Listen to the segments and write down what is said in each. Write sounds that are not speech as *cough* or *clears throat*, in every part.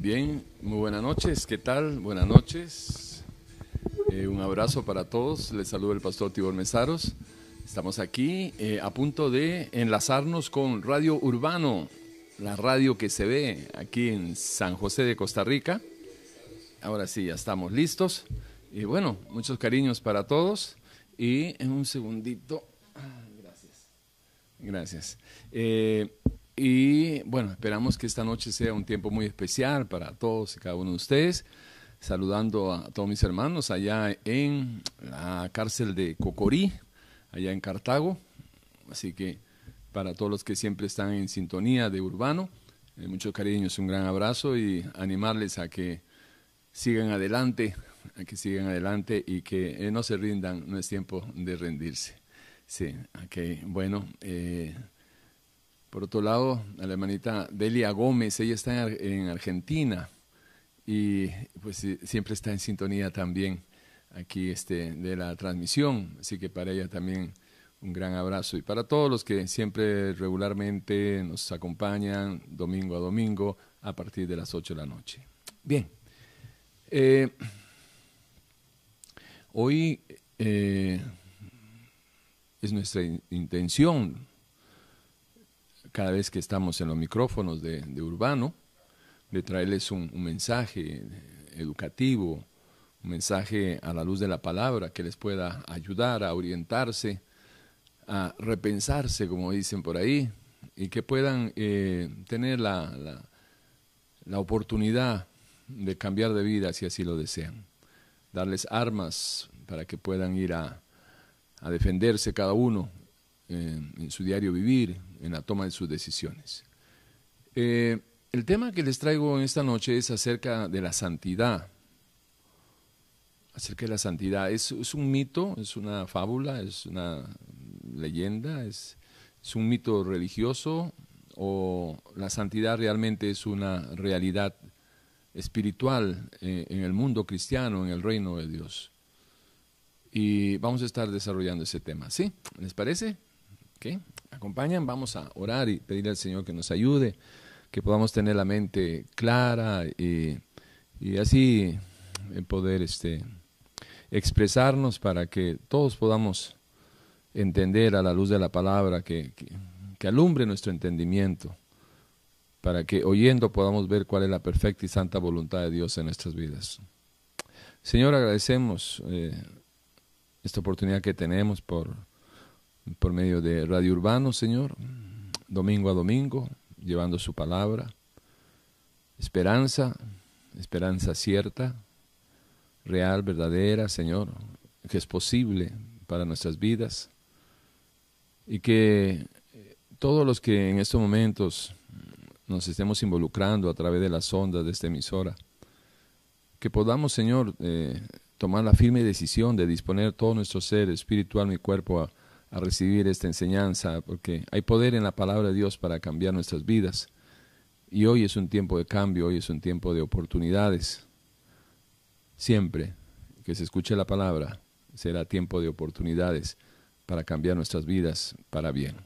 Bien, muy buenas noches. ¿Qué tal? Buenas noches. Eh, un abrazo para todos. Les saluda el pastor Tibor Mesaros. Estamos aquí eh, a punto de enlazarnos con Radio Urbano, la radio que se ve aquí en San José de Costa Rica. Ahora sí, ya estamos listos. Y bueno, muchos cariños para todos. Y en un segundito. ah, Gracias. Gracias. Eh, y bueno, esperamos que esta noche sea un tiempo muy especial para todos y cada uno de ustedes. Saludando a todos mis hermanos allá en la cárcel de Cocorí, allá en Cartago. Así que para todos los que siempre están en sintonía de Urbano, eh, mucho cariño, un gran abrazo y animarles a que sigan adelante, a que sigan adelante y que eh, no se rindan, no es tiempo de rendirse. Sí, ok, bueno. Eh, por otro lado, a la hermanita Delia Gómez, ella está en, Ar- en Argentina y pues siempre está en sintonía también aquí este, de la transmisión, así que para ella también un gran abrazo y para todos los que siempre regularmente nos acompañan domingo a domingo a partir de las 8 de la noche. Bien, eh, hoy eh, es nuestra in- intención cada vez que estamos en los micrófonos de, Urbano, de traerles un, un mensaje educativo, un mensaje a la luz de la palabra que les pueda ayudar a orientarse, a repensarse, como dicen por ahí, y que puedan eh, tener la, la, la oportunidad de cambiar de vida si así lo desean. Darles armas para que puedan ir a, a defenderse cada uno en, en su diario vivir, en la toma de sus decisiones. Eh, el tema que les traigo en esta noche es acerca de la santidad. Acerca de la santidad. Es, es un mito, es una fábula, es una leyenda, es, es un mito religioso o la santidad realmente es una realidad espiritual eh, en el mundo cristiano, en el reino de Dios. Y vamos a estar desarrollando ese tema, ¿sí? ¿Les parece? ¿Ok? Acompañan, vamos a orar y pedirle al Señor que nos ayude, que podamos tener la mente clara y, así eh, poder este, expresarnos para que todos podamos entender a la luz de la palabra, que, que, que alumbre nuestro entendimiento, para que oyendo podamos ver cuál es la perfecta y santa voluntad de Dios en nuestras vidas. Señor, agradecemos eh, esta oportunidad que tenemos por, por medio de Radio Urbano, Señor, domingo a domingo, llevando su palabra, esperanza, esperanza cierta, real, verdadera, Señor, que es posible para nuestras vidas. Y que eh, todos los que en estos momentos nos estemos involucrando a través de las ondas de esta emisora, que podamos, Señor, eh, tomar la firme decisión de disponer todo nuestro ser espiritual, mi cuerpo, a, a recibir esta enseñanza, porque hay poder en la palabra de Dios para cambiar nuestras vidas. Y hoy es un tiempo de cambio, hoy es un tiempo de oportunidades. Siempre que se escuche la palabra, será tiempo de oportunidades para cambiar nuestras vidas para bien.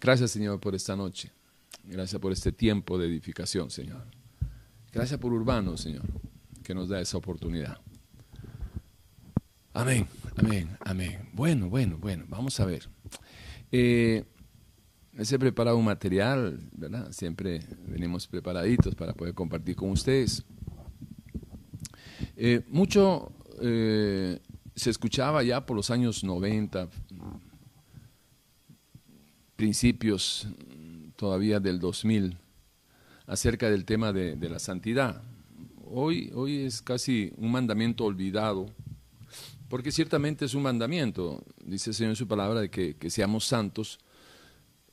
Gracias, Señor, por esta noche. Gracias por este tiempo de edificación, Señor. Gracias por Urbano, Señor, que nos da esa oportunidad. Amén, amén, amén. Bueno, bueno, bueno, vamos a ver. Eh, les he preparado un material, ¿verdad? Siempre venimos preparaditos para poder compartir con ustedes. Eh, mucho eh, se escuchaba ya por los años 90, principios todavía del 2000, acerca del tema de, de la santidad. Hoy, hoy es casi un mandamiento olvidado, porque ciertamente es un mandamiento, dice el Señor en su palabra, de que, que seamos santos,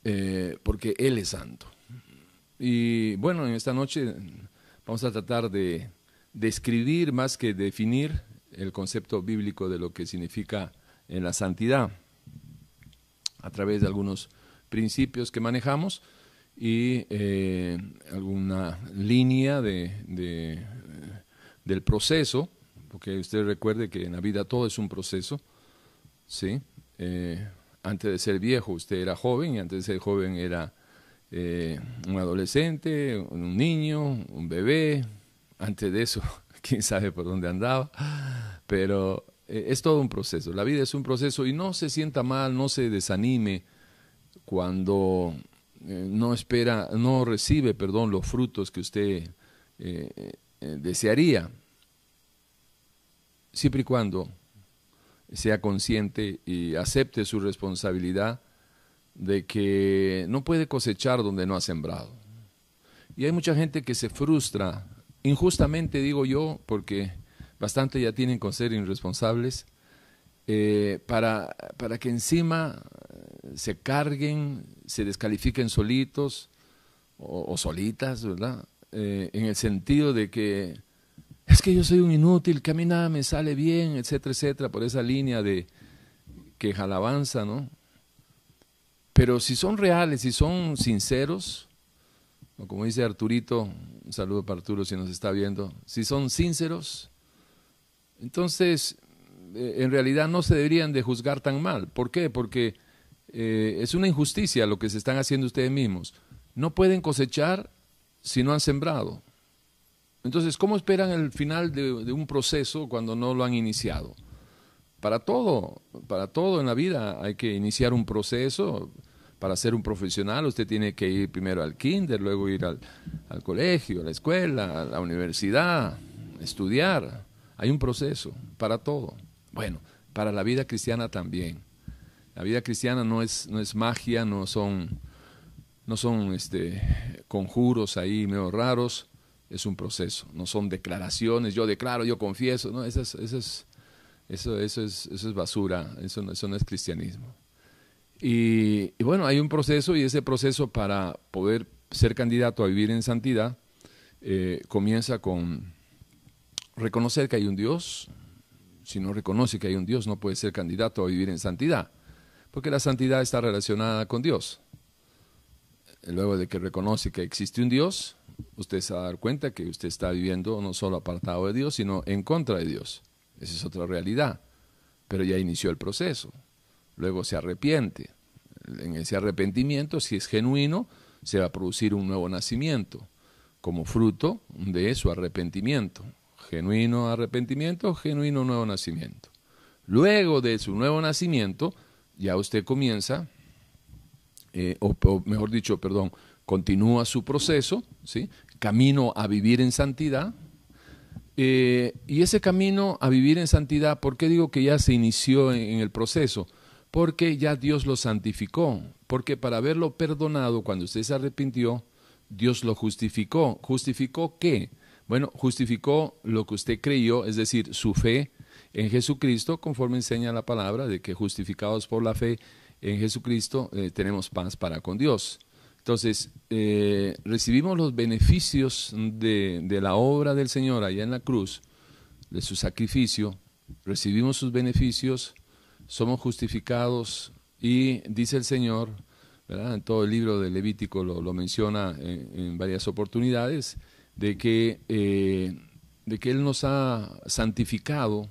eh, porque Él es santo. Y bueno, en esta noche vamos a tratar de describir más que definir el concepto bíblico de lo que significa en la santidad, a través de algunos principios que manejamos y eh, alguna línea de, del proceso, porque usted recuerde que en la vida todo es un proceso, ¿sí? Eh, antes de ser viejo usted era joven y antes de ser joven era eh, un adolescente, un niño, un bebé. Antes de eso, *laughs* quién sabe por dónde andaba. Pero eh, es todo un proceso. La vida es un proceso y no se sienta mal, no se desanime cuando no espera, no recibe, perdón, los frutos que usted desearía. Siempre y cuando sea consciente y acepte su responsabilidad de que no puede cosechar donde no ha sembrado. Y hay mucha gente que se frustra, injustamente digo yo, porque bastante ya tienen con ser irresponsables, eh, para, para que encima eh, se carguen, se descalifiquen solitos o, solitas, ¿verdad? Eh, en el sentido de que es que yo soy un inútil, que a mí nada me sale bien, etcétera, etcétera, por esa línea de que alabanza, ¿no? Pero si son reales, si son sinceros, o como dice Arturito, un saludo para Arturo si nos está viendo, si son sinceros, entonces eh, en realidad no se deberían de juzgar tan mal. ¿Por qué? Porque eh, es una injusticia lo que se están haciendo ustedes mismos. No pueden cosechar si no han sembrado. Entonces, ¿cómo esperan el final de, un proceso cuando no lo han iniciado? para todo, para todo en la vida hay que iniciar un proceso. Para ser un profesional usted tiene que ir primero al kinder, luego ir al, colegio, a la escuela, a la universidad, estudiar. Hay un proceso para todo. Bueno, para la vida cristiana también. La vida cristiana no es, no es magia, no son, no son este, conjuros ahí medio raros, es un proceso, no son declaraciones, yo declaro, yo confieso, no, esas, esas, eso, eso, es, eso es basura, eso no, eso no es cristianismo. Y, bueno, hay un proceso y ese proceso para poder ser candidato a vivir en santidad eh, comienza con reconocer que hay un Dios. Si no reconoce que hay un Dios, no puede ser candidato a vivir en santidad, porque la santidad está relacionada con Dios. Luego de que reconoce que existe un Dios, usted se va a dar cuenta que usted está viviendo no solo apartado de Dios, sino en contra de Dios. Esa es otra realidad. Pero ya inició el proceso. Luego se arrepiente. En ese arrepentimiento, si es genuino, se va a producir un nuevo nacimiento como fruto de su arrepentimiento. Genuino arrepentimiento, genuino nuevo nacimiento. Luego de su nuevo nacimiento, ya usted comienza, eh, o, mejor dicho, perdón, continúa su proceso, ¿sí? camino a vivir en santidad, eh, y ese camino a vivir en santidad, ¿por qué digo que ya se inició en, el proceso? Porque ya Dios lo santificó, porque para haberlo perdonado cuando usted se arrepintió, Dios lo justificó. ¿Justificó qué? Bueno, justificó lo que usted creyó, es decir, su fe en Jesucristo, conforme enseña la palabra, de que justificados por la fe en Jesucristo eh, tenemos paz para con Dios. Entonces, eh, recibimos los beneficios de, la obra del Señor allá en la cruz, de su sacrificio, recibimos sus beneficios, somos justificados y dice el Señor, en todo el libro de Levítico lo, menciona en, varias oportunidades, de que, eh, de que Él nos ha santificado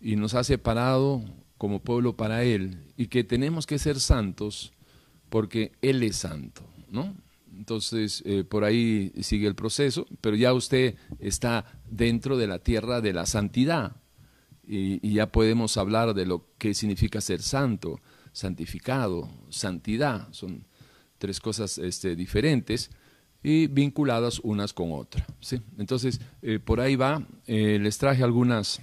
y nos ha separado como pueblo para Él y que tenemos que ser santos porque Él es santo, ¿no? Entonces, eh, por ahí sigue el proceso, pero ya usted está dentro de la tierra de la santidad y, ya podemos hablar de lo que significa ser santo, santificado, santidad. Son tres cosas este, diferentes y vinculadas unas con otras. ¿sí? Entonces, eh, por ahí va. Eh, les traje algunos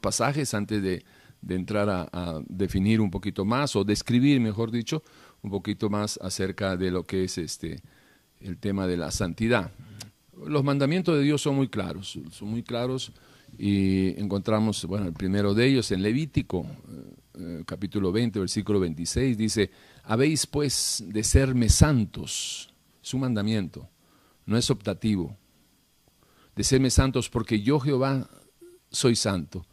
pasajes antes de de entrar a, definir un poquito más o describir, mejor dicho, un poquito más acerca de lo que es este el tema de la santidad. Los mandamientos de Dios son muy claros, son muy claros y encontramos, bueno, el primero de ellos en Levítico, eh, eh, capítulo 20, versículo 26, dice, habéis pues de serme santos, es un mandamiento, no es optativo, de serme santos porque yo Jehová soy santo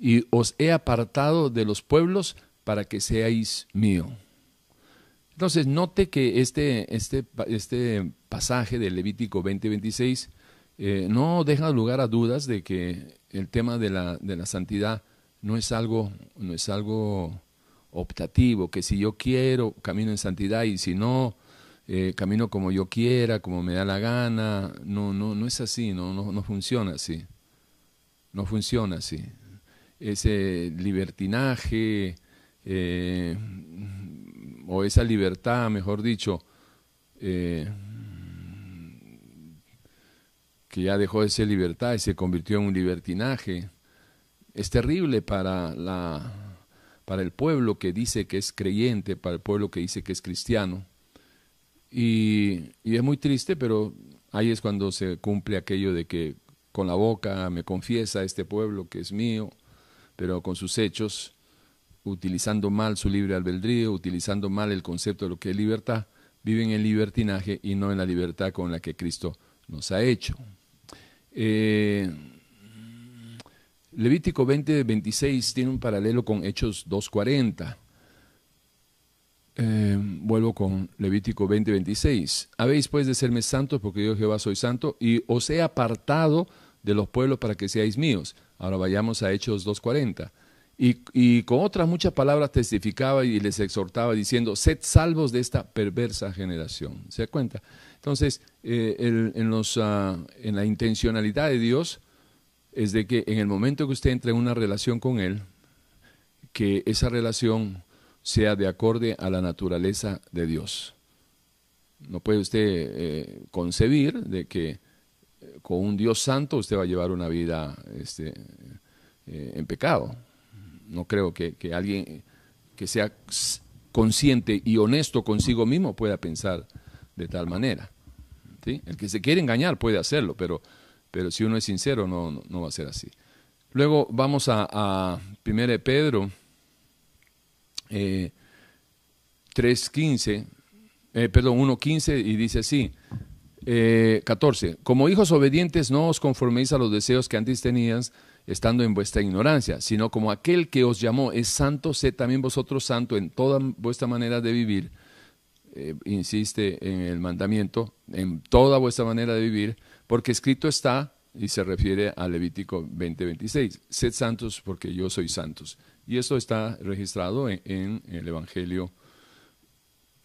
y os he apartado de los pueblos para que seáis mío. Entonces, note que este, este, este pasaje de Levítico 20-26 eh, no deja lugar a dudas de que el tema de la, de la santidad no es, algo, no es algo optativo, que si yo quiero camino en santidad y si no, eh, camino como yo quiera, como me da la gana. No, no, no es así, no, no, no funciona así. No funciona así. Ese libertinaje eh, o esa libertad, mejor dicho, eh, que ya dejó de ser libertad y se convirtió en un libertinaje, es terrible para, la, para el pueblo que dice que es creyente, para el pueblo que dice que es cristiano. Y, y es muy triste, pero ahí es cuando se cumple aquello de que con la boca me confiesa este pueblo que es mío, pero con sus hechos, utilizando mal su libre albedrío, utilizando mal el concepto de lo que es libertad, viven en libertinaje y no en la libertad con la que Cristo nos ha hecho. Eh, Levítico 20, 26 tiene un paralelo con Hechos 2.40. Eh, vuelvo con Levítico 20, 26. Habéis pues de serme santos porque yo Jehová soy santo y os he apartado de los pueblos para que seáis míos. Ahora vayamos a Hechos 2.40. Y, y, con otras muchas palabras testificaba y les exhortaba diciendo, sed salvos de esta perversa generación. ¿Se da cuenta? Entonces, eh, ah, en la intencionalidad de Dios es de que en el momento que usted entre en una relación con Él, que esa relación sea de acorde a la naturaleza de Dios. No puede usted eh, concebir de que con un Dios santo usted va a llevar una vida este, en pecado. No creo que, que alguien que sea consciente y honesto consigo mismo pueda pensar de tal manera. El que se quiere engañar puede hacerlo, pero, pero si uno es sincero no, no, va a ser así. Luego vamos a, a 1 Pedro eh, 3.15, eh, perdón, 1.15 y dice así, eh, 14, como hijos obedientes no os conforméis a los deseos que antes tenías, estando en vuestra ignorancia, sino como aquel que os llamó es santo, sed también vosotros santo en toda vuestra manera de vivir, eh, insiste en el mandamiento, en toda vuestra manera de vivir, porque escrito está, y se refiere a Levítico 20:26, sed santos porque yo soy santos. Y esto está registrado en, el Evangelio,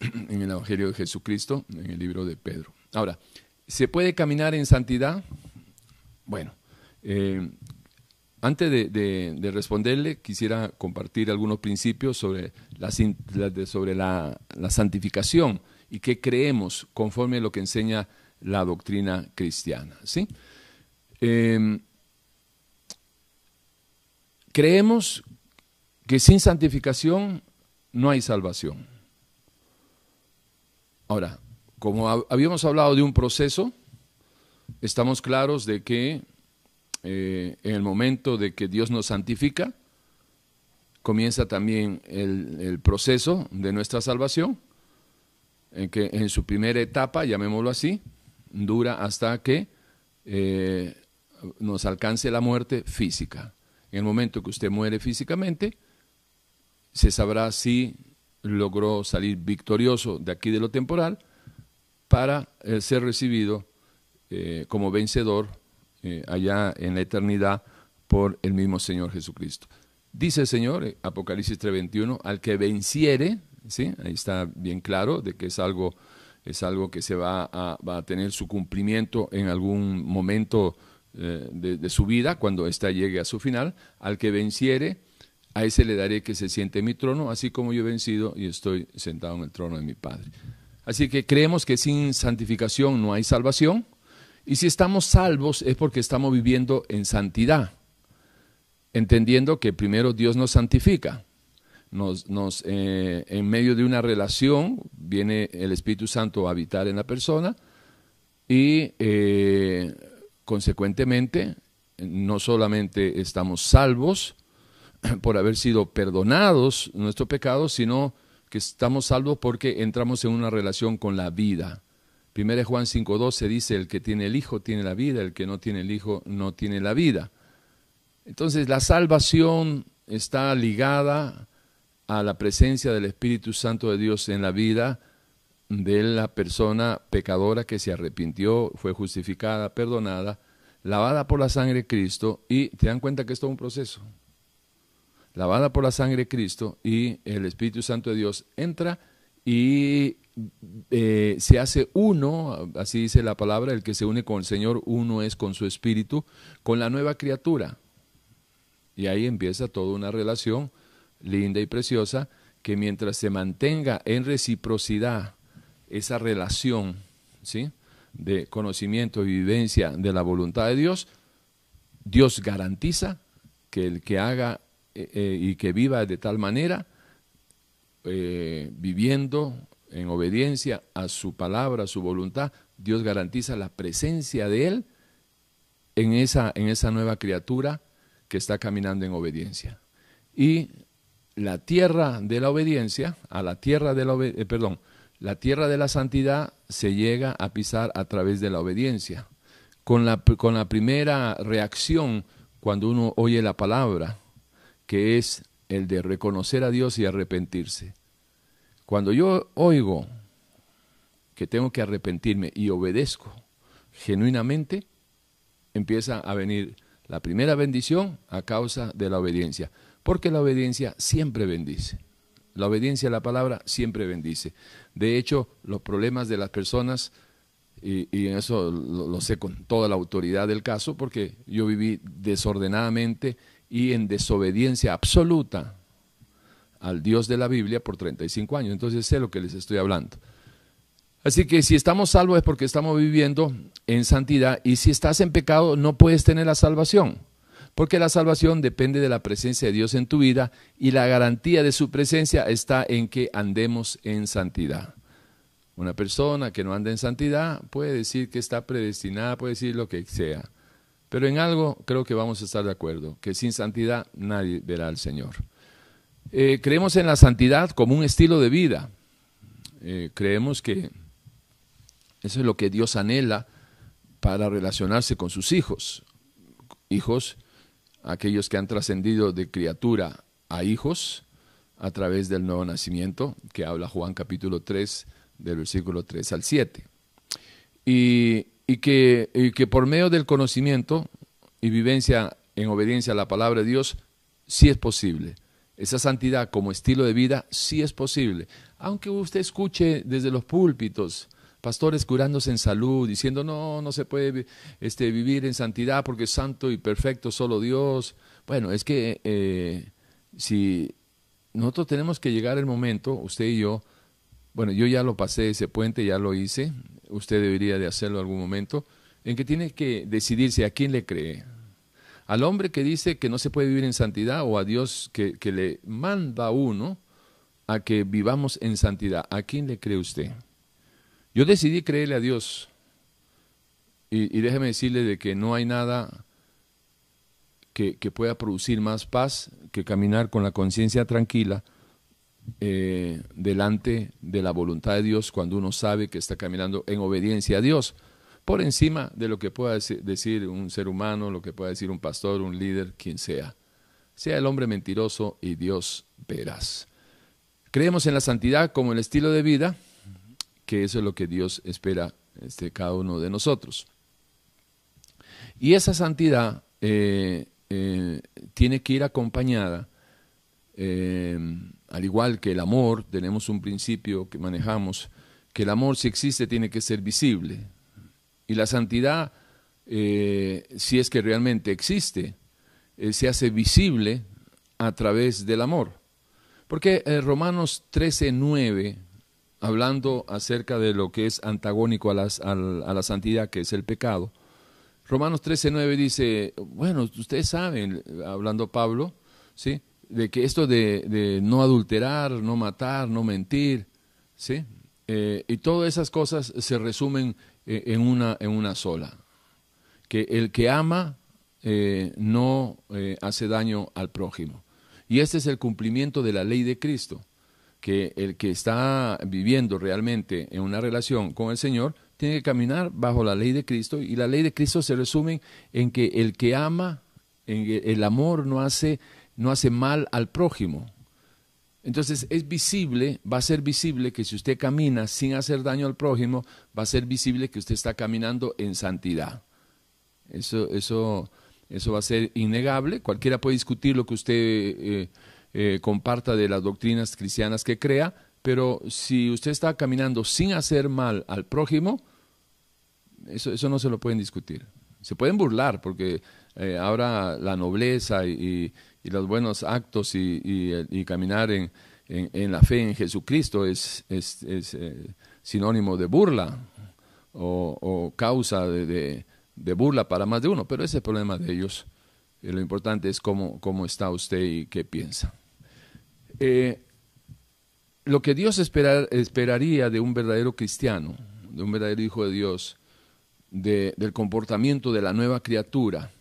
*clears throat* en el Evangelio de Jesucristo, en el libro de Pedro. Ahora, ¿se puede caminar en santidad? Bueno, eh, antes de, responderle, quisiera compartir algunos principios sobre la, sobre la, santificación y qué creemos conforme a lo que enseña la doctrina cristiana. ¿sí? Em, creemos que sin santificación no hay salvación. Ahora, como habíamos hablado de un proceso, estamos claros de que eh, en el momento de que Dios nos santifica, comienza también el, proceso de nuestra salvación, en que en su primera etapa, llamémoslo así, dura hasta que eh, nos alcance la muerte física. En el momento que usted muere físicamente, se sabrá si logró salir victorioso de aquí de lo temporal para eh, ser recibido como vencedor eh, allá en la eternidad por el mismo Señor Jesucristo. Dice el Señor, eh, Apocalipsis 3:21, al que venciere, ¿sí? ahí está bien claro de que es algo, es algo que se va a, tener su cumplimiento en algún momento eh, de, de, su vida, cuando ésta llegue a su final, al que venciere, a ese le daré que se siente en mi trono, así como yo he vencido y estoy sentado en el trono de mi Padre. Así que creemos que sin santificación no hay salvación, y si estamos salvos es porque estamos viviendo en santidad, entendiendo que primero Dios nos santifica. Nos, eh, en medio de una relación viene el Espíritu Santo a habitar en la persona y eh, consecuentemente no solamente estamos salvos *clears throat* por haber sido perdonados nuestros pecados, sino que estamos salvos porque entramos en una relación con la vida. 1 Juan 5.12 dice, el que tiene el Hijo tiene la vida, el que no tiene el Hijo no tiene la vida. Entonces la salvación está ligada a la presencia del Espíritu Santo de Dios en la vida de la persona pecadora que se arrepintió, fue justificada, perdonada, lavada por la sangre de Cristo y te dan cuenta que esto es un proceso. Lavada por la sangre de Cristo y el Espíritu Santo de Dios entra y eh, se hace uno, así dice la palabra, el que se une con el Señor, uno es con su espíritu, con la nueva criatura. Y ahí empieza toda una relación linda y preciosa que mientras se mantenga en reciprocidad esa relación ¿sí? de conocimiento y vivencia de la voluntad de Dios, Dios garantiza que el que haga eh, eh, y que viva de tal manera, eh, viviendo en obediencia a su palabra, a su voluntad, Dios garantiza la presencia de Él en esa, en esa nueva criatura que está caminando en obediencia. Y la tierra de la obediencia, a la tierra de la perdón, la tierra de la santidad se llega a pisar a través de la obediencia. Con la, con la primera reacción cuando uno oye la palabra, que es el de reconocer a Dios y arrepentirse. Cuando yo oigo que tengo que arrepentirme y obedezco genuinamente, empieza a venir la primera bendición a causa de la obediencia, porque la obediencia siempre bendice. La obediencia a la palabra siempre bendice. De hecho, los problemas de las personas y, en eso lo, sé con toda la autoridad del caso, porque yo viví desordenadamente y en desobediencia absoluta al Dios de la Biblia por 35 años. Entonces sé lo que les estoy hablando. Así que si estamos salvos es porque estamos viviendo en santidad y si estás en pecado no puedes tener la salvación, porque la salvación depende de la presencia de Dios en tu vida y la garantía de su presencia está en que andemos en santidad. Una persona que no anda en santidad puede decir que está predestinada, puede decir lo que sea. Pero en algo creo que vamos a estar de acuerdo, que sin santidad nadie verá al Señor. Eh, creemos en la santidad como un estilo de vida. Eh, creemos que eso es lo que Dios anhela para relacionarse con sus hijos. Hijos, aquellos que han trascendido de criatura a hijos a través del nuevo nacimiento, que habla Juan capítulo 3, del versículo 3 al 7. Y, que, que por medio del conocimiento y vivencia en obediencia a la palabra de Dios, sí es posible. Esa santidad como estilo de vida sí es posible. Aunque usted escuche desde los púlpitos pastores curándose en salud, diciendo no, no se puede este, vivir en santidad porque es santo y perfecto solo Dios. Bueno, es que eh, si nosotros tenemos que llegar el momento, usted y yo, bueno, yo ya lo pasé ese puente, ya lo hice, usted debería de hacerlo algún momento, en que tiene que decidirse a quién le cree. Al hombre que dice que no se puede vivir en santidad o a Dios que, que le manda a uno a que vivamos en santidad. ¿A quién le cree usted? Yo decidí creerle a Dios. Y, y déjeme decirle de que no hay nada que, que pueda producir más paz que caminar con la conciencia tranquila eh, delante de la voluntad de Dios cuando uno sabe que está caminando en obediencia a Dios, por encima de lo que pueda decir un ser humano, lo que pueda decir un pastor, un líder, quien sea. Sea el hombre mentiroso y Dios verás. Creemos en la santidad como el estilo de vida, que eso es lo que Dios espera este, cada uno de nosotros. Y esa santidad eh, eh, tiene que ir acompañada al igual que el amor, tenemos un principio que manejamos, que el amor si existe tiene que ser visible. Y la santidad, eh, si es que realmente existe, eh, se hace visible a través del amor. Porque eh, Romanos 13, 9, hablando acerca de lo que es antagónico a, la santidad, que es el pecado, Romanos 13, 9 dice, bueno, ustedes saben, hablando Pablo, ¿sí? De que esto de, no adulterar, no matar, no mentir, ¿sí? Eh, y todas esas cosas se resumen eh, en, una, en una sola. Que el que ama eh, no hace daño al prójimo. Y este es el cumplimiento de la ley de Cristo, que el que está viviendo realmente en una relación con el Señor tiene que caminar bajo la ley de Cristo y la ley de Cristo se resume en que el que ama, en el amor no hace no hace mal al prójimo. Entonces es visible, va a ser visible que si usted camina sin hacer daño al prójimo, va a ser visible que usted está caminando en santidad. Eso, eso, eso va a ser innegable. Cualquiera puede discutir lo que usted eh, eh, comparta de las doctrinas cristianas que crea, pero si usted está caminando sin hacer mal al prójimo, eso, eso no se lo pueden discutir. Se pueden burlar porque eh, ahora la nobleza y, los buenos actos y, caminar en, en, la fe en Jesucristo es, es, eh, sinónimo de burla o, causa de, de, burla para más de uno, pero ese es el problema de ellos. Y lo importante es cómo, cómo está usted y qué piensa. Eh, lo que Dios esperaría de un verdadero cristiano, de un verdadero hijo de Dios, del comportamiento de la nueva criatura,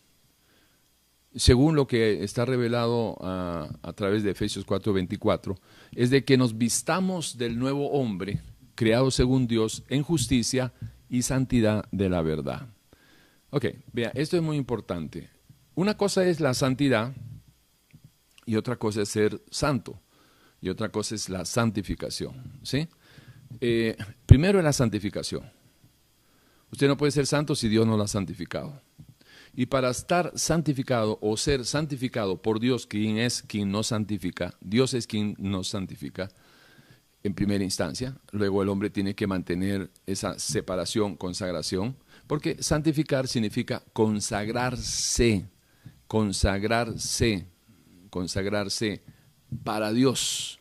según lo que está revelado a, a través de Efesios 4:24, es de que nos vistamos del nuevo hombre, creado según Dios, en justicia y santidad de la verdad. Ok, vea, esto es muy importante. Una cosa es la santidad y otra cosa es ser santo y otra cosa es la santificación. ¿sí? Eh, primero es la santificación. Usted no puede ser santo si Dios no lo ha santificado. Y para estar santificado o ser santificado por Dios, quien es quien nos santifica, Dios es quien nos santifica en primera instancia. Luego el hombre tiene que mantener esa separación, consagración, porque santificar significa consagrarse, consagrarse, consagrarse para Dios.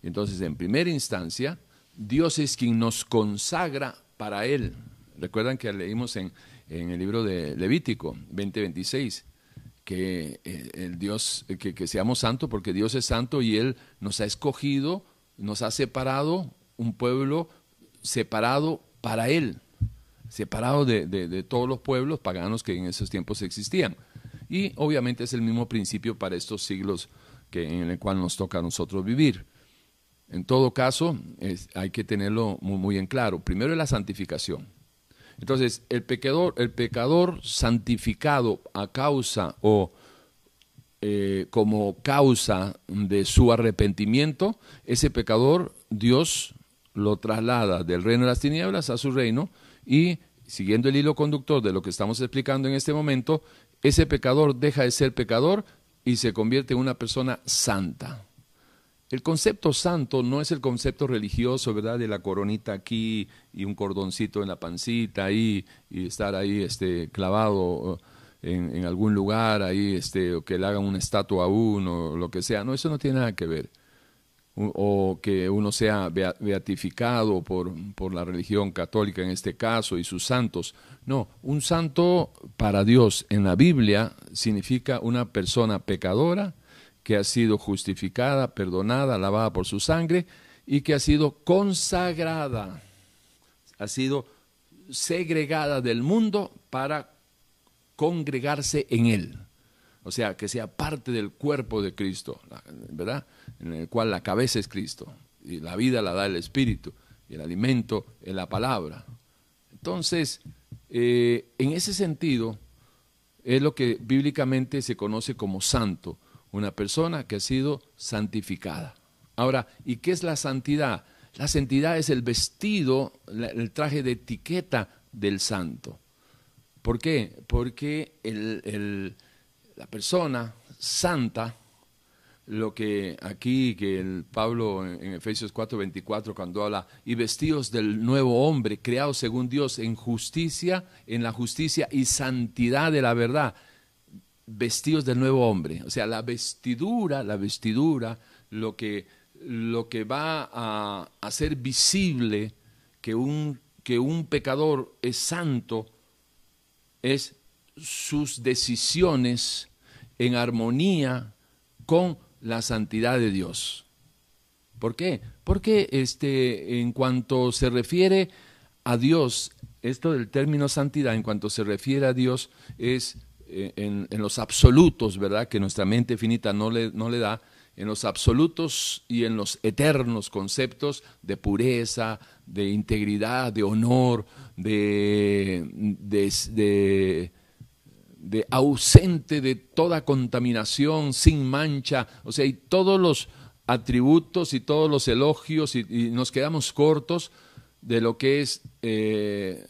Entonces, en primera instancia, Dios es quien nos consagra para Él. Recuerdan que leímos en, el libro de Levítico 20:26 que eh, el Dios que, que, seamos santos porque Dios es santo y Él nos ha escogido, nos ha separado un pueblo separado para Él, separado de, de todos los pueblos paganos que en esos tiempos existían. Y obviamente es el mismo principio para estos siglos que, en el cual nos toca a nosotros vivir. En todo caso, hay que tenerlo muy, en claro. Primero es la santificación. Entonces, el pecador, el pecador santificado a causa o eh, como causa de su arrepentimiento, ese pecador Dios lo traslada del reino de las tinieblas a su reino y, siguiendo el hilo conductor de lo que estamos explicando en este momento, ese pecador deja de ser pecador y se convierte en una persona santa. El concepto santo no es el concepto religioso, ¿verdad? De la coronita aquí y un cordoncito en la pancita ahí y estar ahí este, clavado en, algún lugar ahí, este, o que le hagan una estatua a uno, o lo que sea. No, eso no tiene nada que ver. O, que uno sea beatificado por, por la religión católica en este caso y sus santos. No, un santo para Dios en la Biblia significa una persona pecadora que ha sido justificada, perdonada, lavada por su sangre y que ha sido consagrada, ha sido segregada del mundo para congregarse en él. O sea, que sea parte del cuerpo de Cristo, ¿verdad? En el cual la cabeza es Cristo y la vida la da el Espíritu y el alimento es la palabra. Entonces, eh, en ese sentido, es lo que bíblicamente se conoce como santo una persona que ha sido santificada. Ahora, ¿y qué es la santidad? La santidad es el vestido, el traje de etiqueta del santo. ¿Por qué? Porque la persona santa, lo que aquí, que el Pablo en, Efesios 4:24, cuando habla, y vestidos del nuevo hombre, creado según Dios en justicia, en la justicia y santidad de la verdad vestidos del nuevo hombre. O sea, la vestidura, la vestidura, lo que, lo que va a hacer visible que un, que un pecador es santo es sus decisiones en armonía con la santidad de Dios. ¿Por qué? Porque este, en cuanto se refiere a Dios, esto del término santidad, en cuanto se refiere a Dios, es en, los absolutos, ¿verdad? Que nuestra mente finita no le, no le da, en los absolutos y en los eternos conceptos de pureza, de integridad, de honor, de, de, de, ausente de toda contaminación, sin mancha, o sea, y todos los atributos y todos los elogios y, nos quedamos cortos de lo que es eh,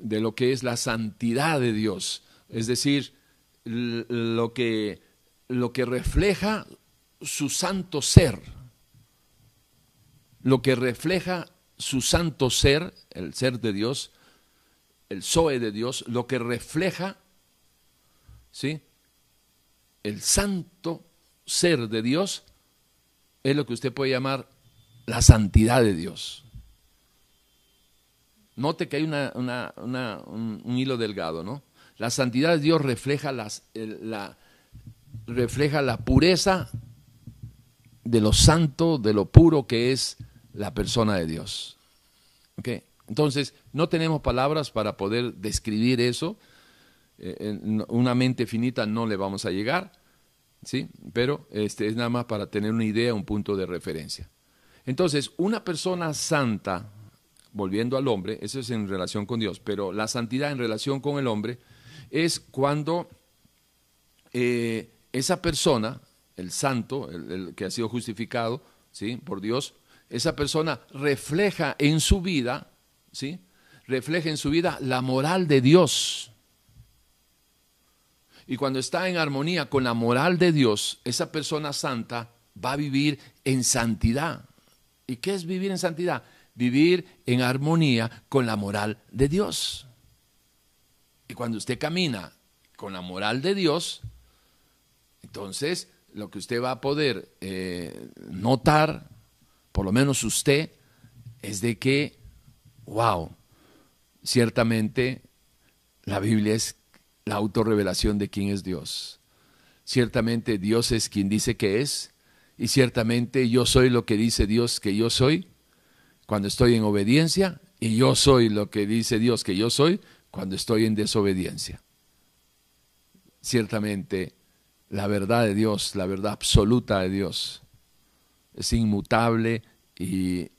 de lo que es la santidad de Dios es decir, lo que, lo que refleja su santo ser, lo que refleja su santo ser, el ser de Dios, el Zoe de Dios, lo que refleja, ¿sí? El santo ser de Dios es lo que usted puede llamar la santidad de Dios. Note que hay una, un, hilo delgado, ¿no? La santidad de Dios refleja, las, la, refleja la pureza de lo santo, de lo puro que es la persona de Dios. Entonces, no tenemos palabras para poder describir eso. Eh, una mente finita no le vamos a llegar, ¿sí? Pero este, es nada más para tener una idea, un punto de referencia. Entonces, una persona santa, volviendo al hombre, eso es en relación con Dios, pero la santidad en relación con el hombre es cuando eh, esa persona, el santo, el, que ha sido justificado ¿sí? por Dios, esa persona refleja en su vida, ¿sí? refleja en su vida la moral de Dios. Y cuando está en armonía con la moral de Dios, esa persona santa va a vivir en santidad. ¿Y qué es vivir en santidad? Vivir en armonía con la moral de Dios. Y cuando usted camina con la moral de Dios, entonces, lo que usted va a poder eh, notar, por lo menos usted, es de que, wow, ciertamente la Biblia es la autorrevelación de quién es Dios. Ciertamente Dios es quien dice que es, y ciertamente yo soy lo que dice Dios que yo soy cuando estoy en obediencia, y yo soy lo que dice Dios que yo soy cuando estoy en desobediencia. Ciertamente la verdad de Dios, la verdad absoluta de Dios. Es inmutable y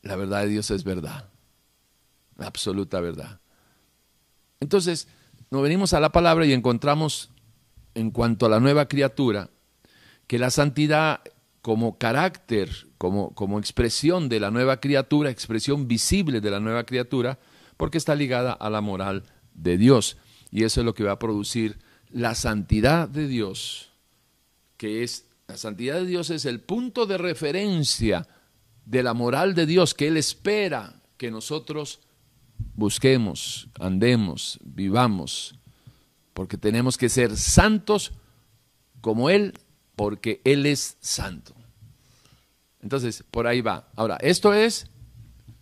la verdad de Dios es verdad, la absoluta verdad. Entonces, nos venimos a la palabra y encontramos en cuanto a la nueva criatura, que la santidad como carácter, como, como expresión de la nueva criatura, expresión visible de la nueva criatura, porque está ligada a la moral de Dios. Y eso es lo que va a producir la santidad de Dios, que es, la santidad de Dios es el punto de referencia de la moral de Dios que Él espera que nosotros busquemos, andemos, vivamos, porque tenemos que ser santos como Él, porque Él es santo. Entonces, por ahí va. Ahora, esto es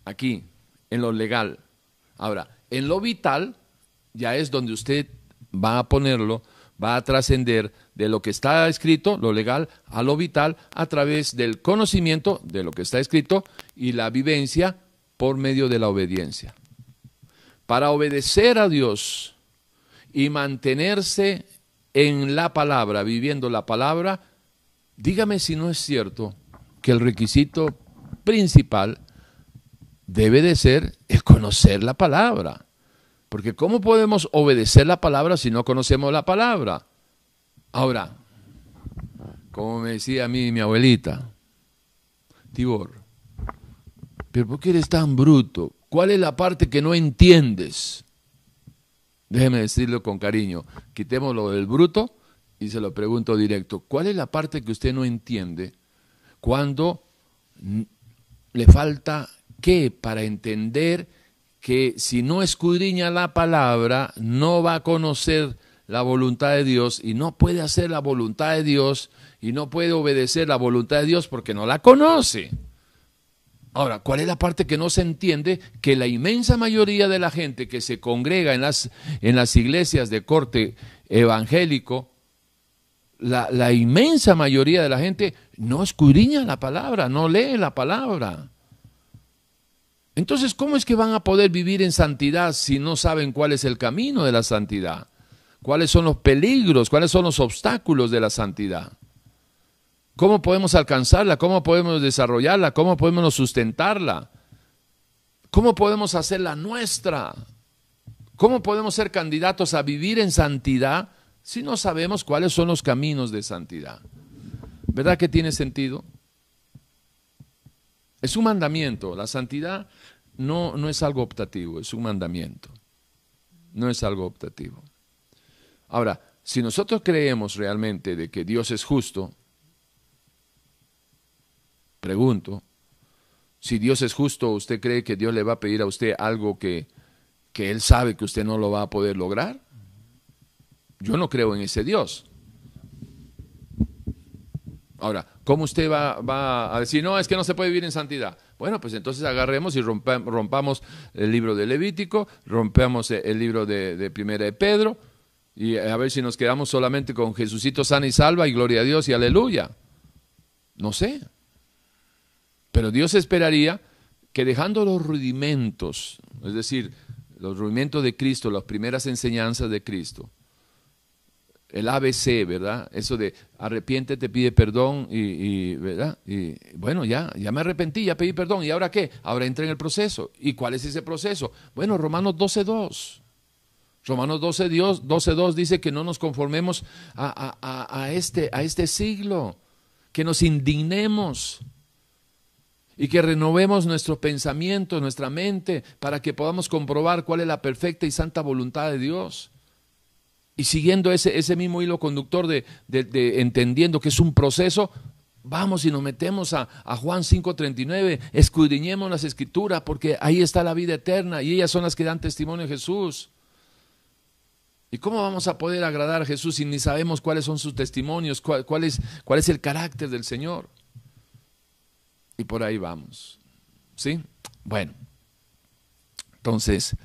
aquí, en lo legal. Ahora, en lo vital, ya es donde usted va a ponerlo, va a trascender de lo que está escrito, lo legal, a lo vital, a través del conocimiento de lo que está escrito y la vivencia por medio de la obediencia. Para obedecer a Dios y mantenerse en la palabra, viviendo la palabra, dígame si no es cierto que el requisito principal debe de ser el conocer la palabra. Porque ¿cómo podemos obedecer la palabra si no conocemos la palabra? Ahora, como me decía a mí mi abuelita, Tibor, pero ¿por qué eres tan bruto? ¿Cuál es la parte que no entiendes? Déjeme decirlo con cariño, quitémoslo del bruto y se lo pregunto directo. ¿Cuál es la parte que usted no entiende cuando le falta qué para entender que si no escudriña la palabra, no va a conocer la voluntad de Dios y no puede hacer la voluntad de Dios y no puede obedecer la voluntad de Dios porque no la conoce. Ahora, ¿cuál es la parte que no se entiende? Que la inmensa mayoría de la gente que se congrega en las, en las iglesias de corte evangélico, la, la inmensa mayoría de la gente no escudriña la palabra, no lee la palabra. Entonces, ¿cómo es que van a poder vivir en santidad si no saben cuál es el camino de la santidad? ¿Cuáles son los peligros? ¿Cuáles son los obstáculos de la santidad? ¿Cómo podemos alcanzarla? ¿Cómo podemos desarrollarla? ¿Cómo podemos sustentarla? ¿Cómo podemos hacerla nuestra? ¿Cómo podemos ser candidatos a vivir en santidad si no sabemos cuáles son los caminos de santidad? ¿Verdad que tiene sentido? Es un mandamiento. La santidad no, no es algo optativo, es un mandamiento. No es algo optativo. Ahora, si nosotros creemos realmente de que Dios es justo, pregunto, Si Dios es justo, ¿usted cree que Dios le va a pedir a usted algo que, que Él sabe que usted no lo va a poder lograr? Yo no creo en ese Dios. Ahora, ¿cómo usted va, a decir, no, es que no se puede vivir en santidad? Bueno, pues entonces agarremos y rompamos el libro de Levítico, rompamos el libro de, de Primera de Pedro, y a ver si nos quedamos solamente con Jesucito sana y salva y gloria a Dios y aleluya. No sé. Pero Dios esperaría que dejando los rudimentos, es decir, los rudimentos de Cristo, las primeras enseñanzas de Cristo, el ABC, ¿verdad? Eso de arrepiente, te pide perdón y, ¿verdad? Y bueno, ya, ya me arrepentí, ya pedí perdón. ¿Y ahora qué? Ahora entra en el proceso. ¿Y cuál es ese proceso? Bueno, Romanos 12.2. Romanos 12.2 12, dice que no nos conformemos a, este, a este siglo, que nos indignemos y que renovemos nuestro pensamiento, nuestra mente, para que podamos comprobar cuál es la perfecta y santa voluntad de Dios. Y siguiendo ese, ese mismo hilo conductor de, entendiendo que es un proceso, vamos y nos metemos a, a Juan 5:39, escudriñemos las escrituras, porque ahí está la vida eterna y ellas son las que dan testimonio de Jesús. ¿Y cómo vamos a poder agradar a Jesús si ni sabemos cuáles son sus testimonios, cuál, es, cuál es el carácter del Señor? Y por ahí vamos. ¿Sí? Bueno. Entonces,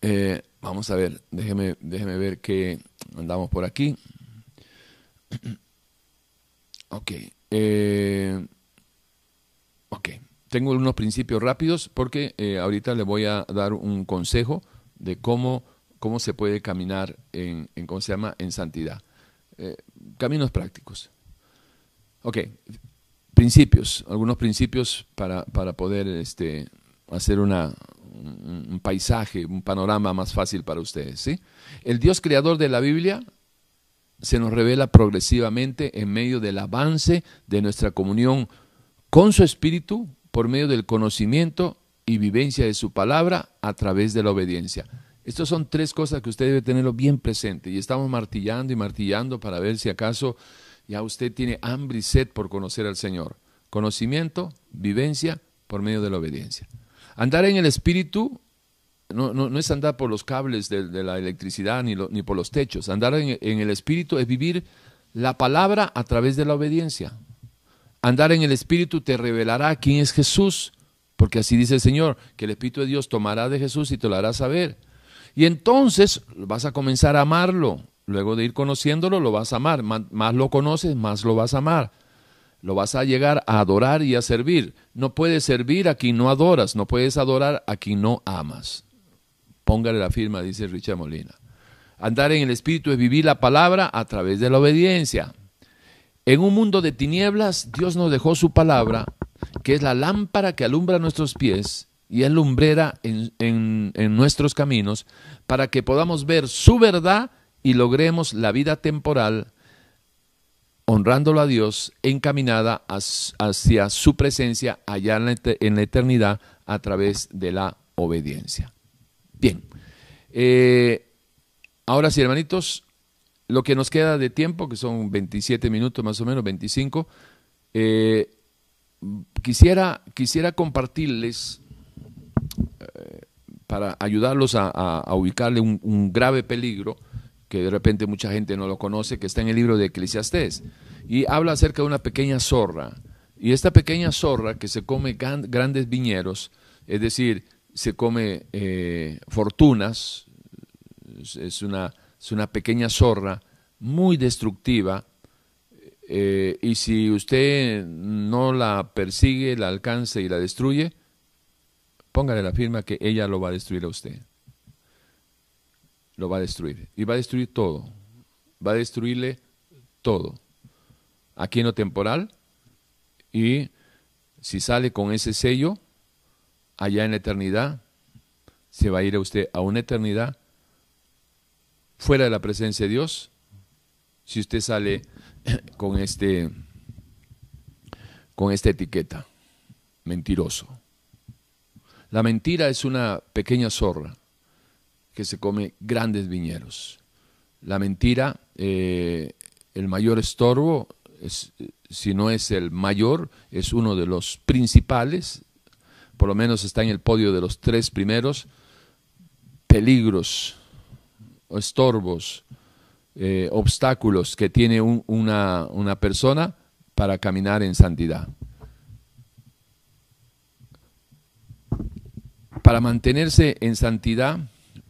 eh, Vamos a ver, déjeme, déjeme ver qué andamos por aquí. *clears throat* Ok. Eh, ok. Tengo unos principios rápidos porque eh, ahorita le voy a dar un consejo de cómo, cómo se puede caminar en, ¿cómo se llama?, en santidad. Eh, caminos prácticos. Ok. Principios, algunos principios para, para poder este, hacer una, un, paisaje, un panorama más fácil para ustedes. ¿sí? El Dios creador de la Biblia se nos revela progresivamente en medio del avance de nuestra comunión con su Espíritu por medio del conocimiento y vivencia de su palabra a través de la obediencia. Estas son tres cosas que usted debe tenerlo bien presente y estamos martillando y martillando para ver si acaso ya usted tiene hambre y sed por conocer al Señor. Conocimiento, vivencia por medio de la obediencia. Andar en el espíritu no, no, es andar por los cables de, la electricidad ni, ni, por los techos. Andar en, en el espíritu es vivir la palabra a través de la obediencia. Andar en el espíritu te revelará quién es Jesús, porque así dice el Señor, que el Espíritu de Dios tomará de Jesús y te lo hará saber. Y entonces vas a comenzar a amarlo. Luego de ir conociéndolo, lo vas a amar. Más lo conoces, más lo vas a amar lo vas a llegar a adorar y a servir. No puedes servir a quien no adoras, no puedes adorar a quien no amas. Póngale la firma, dice Richard Molina. Andar en el Espíritu es vivir la palabra a través de la obediencia. En un mundo de tinieblas, Dios nos dejó su palabra, que es la lámpara que alumbra nuestros pies y es lumbrera en, en nuestros caminos, para que podamos ver su verdad y logremos la vida temporal honrándolo a Dios, encaminada hacia su presencia allá en la eternidad a través de la obediencia. Bien, eh, ahora sí, hermanitos, lo que nos queda de tiempo, que son 27 minutos más o menos, 25, eh, quisiera, quisiera compartirles, eh, para ayudarlos a, ubicarle un grave peligro, que de repente mucha gente no lo conoce, que está en el libro de Eclesiastés, y habla acerca de una pequeña zorra. Y esta pequeña zorra que se come grandes viñeros, es decir, se come eh, fortunas, es una, es una pequeña zorra muy destructiva, eh, y si usted no la persigue, la alcanza y la destruye, póngale la firma que ella lo va a destruir a usted lo va a destruir. Y va a destruir todo. Va a destruirle todo. Aquí en lo temporal. Y si sale con ese sello, allá en la eternidad, se va a ir a usted a una eternidad fuera de la presencia de Dios. Si usted sale *clears throat* con este con esta etiqueta, mentiroso. La mentira es una pequeña zorra que se come grandes viñeros. La mentira, eh, el mayor estorbo, es, si no es el mayor, es uno de los principales, por lo menos está en el podio de los tres primeros, peligros, estorbos, eh, obstáculos que tiene una, una persona para caminar en santidad. Para mantenerse en santidad,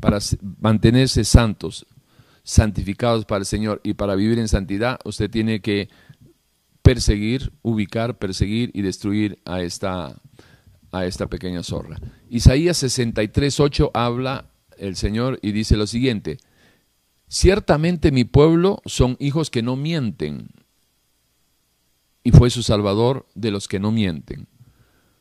para mantenerse santos, santificados para el Señor y para vivir en santidad, usted tiene que perseguir, ubicar, perseguir y destruir a esta, a esta pequeña zorra. Isaías 63.8 habla el Señor y dice lo siguiente, ciertamente mi pueblo son hijos que no mienten, y fue su salvador de los que no mienten.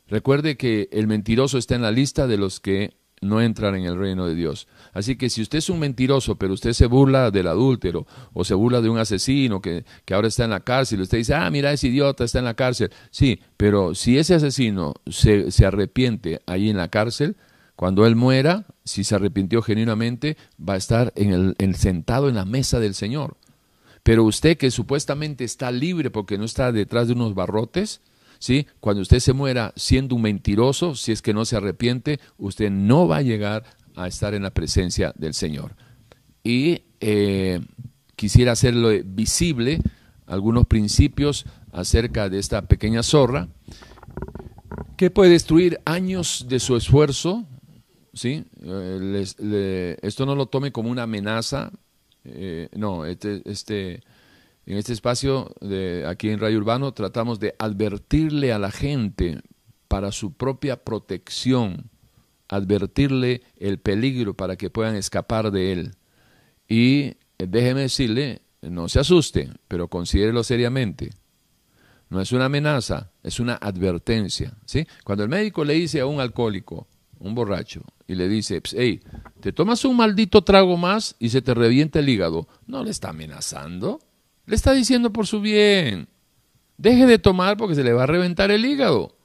Recuerde que el mentiroso está en la lista de los que no entrar en el reino de Dios. Así que si usted es un mentiroso, pero usted se burla del adúltero o se burla de un asesino que, que ahora está en la cárcel, usted dice, ah, mira, ese idiota está en la cárcel. Sí, pero si ese asesino se, se arrepiente ahí en la cárcel, cuando él muera, si se arrepintió genuinamente, va a estar en el, sentado en la mesa del Señor. Pero usted que supuestamente está libre porque no está detrás de unos barrotes, ¿sí? Cuando usted se muera siendo un mentiroso, si es que no se arrepiente, usted no va a llegar a estar en la presencia del Señor. Y eh, quisiera hacerlo visible algunos principios acerca de esta pequeña zorra que puede destruir años de su esfuerzo. ¿sí? Eh, esto no lo tome como una amenaza. Eh, no, este, este en este espacio de aquí en Rayo Urbano tratamos de advertirle a la gente para su propia protección, advertirle el peligro para que puedan escapar de él. Y eh, déjeme decirle, no se asuste, pero considérelo seriamente. No es una amenaza, es una advertencia. ¿sí? Cuando el médico le dice a un alcohólico, un borracho, y le dice, hey, te tomas un maldito trago más y se te revienta el hígado, no le está amenazando, le está diciendo por su bien. Deje de tomar porque se le va a reventar el hígado.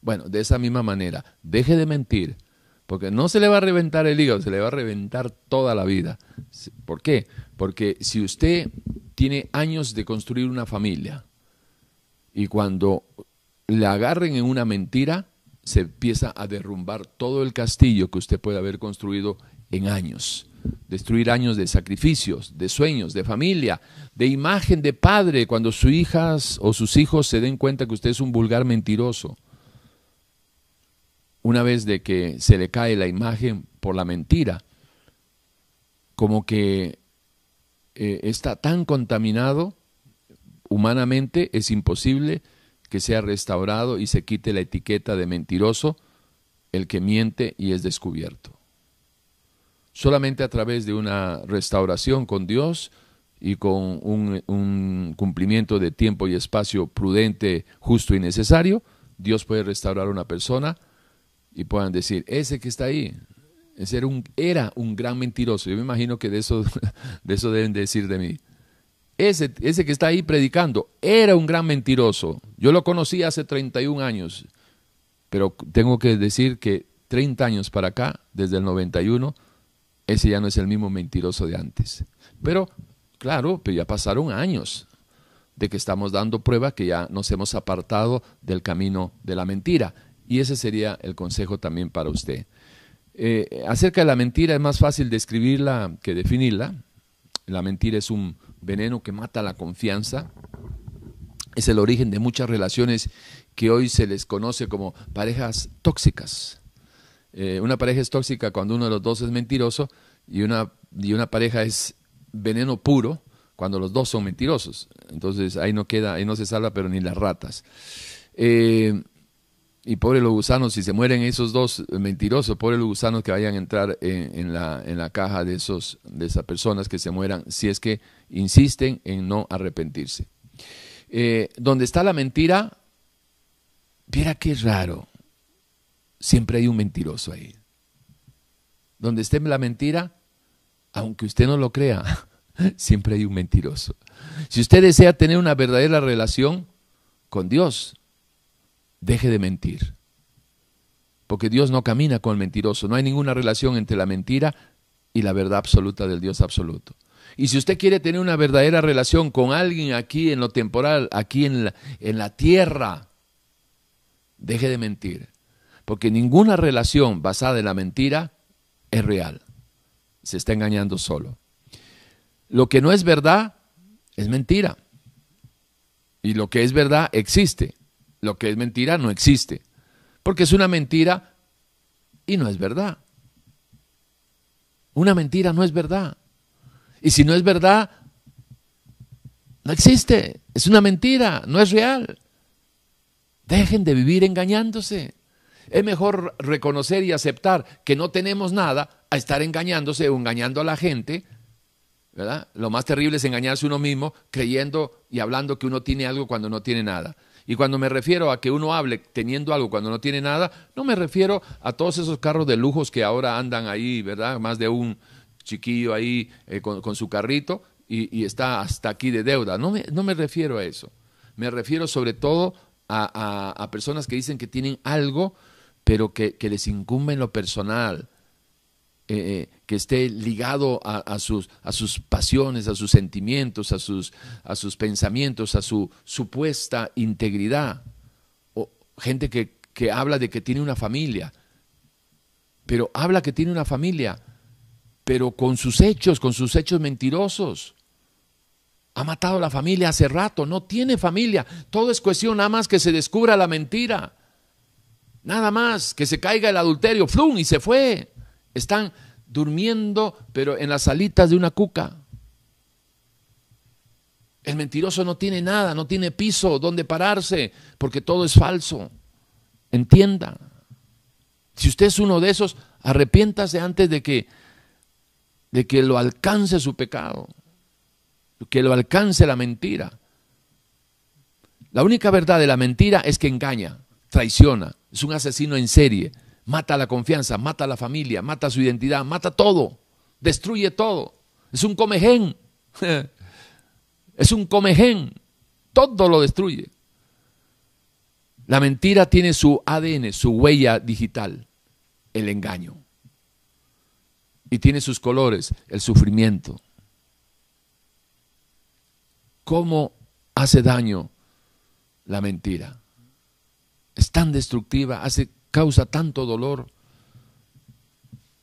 Bueno, de esa misma manera, deje de mentir, porque no se le va a reventar el hígado, se le va a reventar toda la vida. ¿Por qué? Porque si usted tiene años de construir una familia y cuando le agarren en una mentira, se empieza a derrumbar todo el castillo que usted puede haber construido en años destruir años de sacrificios, de sueños, de familia, de imagen de padre, cuando sus hijas o sus hijos se den cuenta que usted es un vulgar mentiroso. Una vez de que se le cae la imagen por la mentira, como que eh, está tan contaminado humanamente, es imposible que sea restaurado y se quite la etiqueta de mentiroso el que miente y es descubierto. Solamente a través de una restauración con Dios y con un, cumplimiento de tiempo y espacio prudente, justo y necesario, Dios puede restaurar a una persona y puedan decir, ese que está ahí, ese era un, gran mentiroso. Yo me imagino que de eso, *laughs* de deben decir de mí. Ese, ese que está ahí predicando era un gran mentiroso. Yo lo conocí hace 31 años, pero tengo que decir que 30 años para acá, desde el 91, ese ya no es el mismo mentiroso de antes. Pero, claro, pero ya pasaron años de que estamos dando prueba que ya nos hemos apartado del camino de la mentira. Y ese sería el consejo también para usted. Eh, acerca de la mentira es más fácil describirla que definirla. La mentira es un veneno que mata la confianza. Es el origen de muchas relaciones que hoy se les conoce como parejas tóxicas. Eh, una pareja es tóxica cuando uno de los dos es mentiroso y una, y una pareja es veneno puro cuando los dos son mentirosos. Entonces ahí no queda, ahí no se salva, pero ni las ratas. Eh, y pobre los gusanos, si se mueren esos dos mentirosos, pobre los gusanos que vayan a entrar en, la, en la, caja de, esos, de esas personas que se mueran, si es que insisten en no arrepentirse. Eh, donde está la mentira, mira qué raro siempre hay un mentiroso ahí. Donde esté la mentira, aunque usted no lo crea, *laughs* siempre hay un mentiroso. Si usted desea tener una verdadera relación con Dios, deje de mentir. Porque Dios no camina con el mentiroso. No hay ninguna relación entre la mentira y la verdad absoluta del Dios absoluto. Y si usted quiere tener una verdadera relación con alguien aquí en lo temporal, aquí en la, en la tierra, deje de mentir. Porque ninguna relación basada en la mentira es real. Se está engañando solo. Lo que no es verdad es mentira. Y lo que es verdad existe. Lo que es mentira no existe. Porque es una mentira y no es verdad. Una mentira no es verdad. Y si no es verdad, no existe. Es una mentira, no es real. Dejen de vivir engañándose. Es mejor reconocer y aceptar que no tenemos nada a estar engañándose o engañando a la gente. Lo más terrible es engañarse uno mismo creyendo y hablando que uno tiene algo cuando no tiene nada. Y cuando me refiero a que uno hable teniendo algo cuando no tiene nada, no me refiero a todos esos carros de lujos que ahora andan ahí, ¿verdad? Más de un chiquillo ahí eh, con, su carrito y, está hasta aquí de deuda. No me refiero a eso. Me refiero sobre todo a, personas que dicen que tienen algo, pero que, les incumbe en lo personal, eh, eh, que esté ligado a, sus, a sus pasiones, a sus sentimientos, a sus, a sus pensamientos, a su supuesta integridad. O gente que, que habla de que tiene una familia, pero habla que tiene una familia, pero con sus hechos, con sus hechos mentirosos. Ha matado a la familia hace rato, no tiene familia. Todo es cuestión nada más que se descubra la mentira. Nada más que se caiga el adulterio, flum, y se fue. Están durmiendo, pero en las alitas de una cuca. El mentiroso no tiene nada, no tiene piso donde pararse, porque todo es falso. Entienda. Si usted es uno de esos, arrepiéntase antes de que, de que lo alcance su pecado que lo alcance la mentira. La única verdad de la mentira es que engaña, traiciona, es un asesino en serie, mata la confianza, mata la familia, mata su identidad, mata todo, destruye todo. Es un comején, *laughs* es un comején, todo lo destruye. La mentira tiene su ADN, su huella digital, el engaño. Y tiene sus colores, el sufrimiento, cómo hace daño la mentira. Es tan destructiva, hace, causa tanto dolor.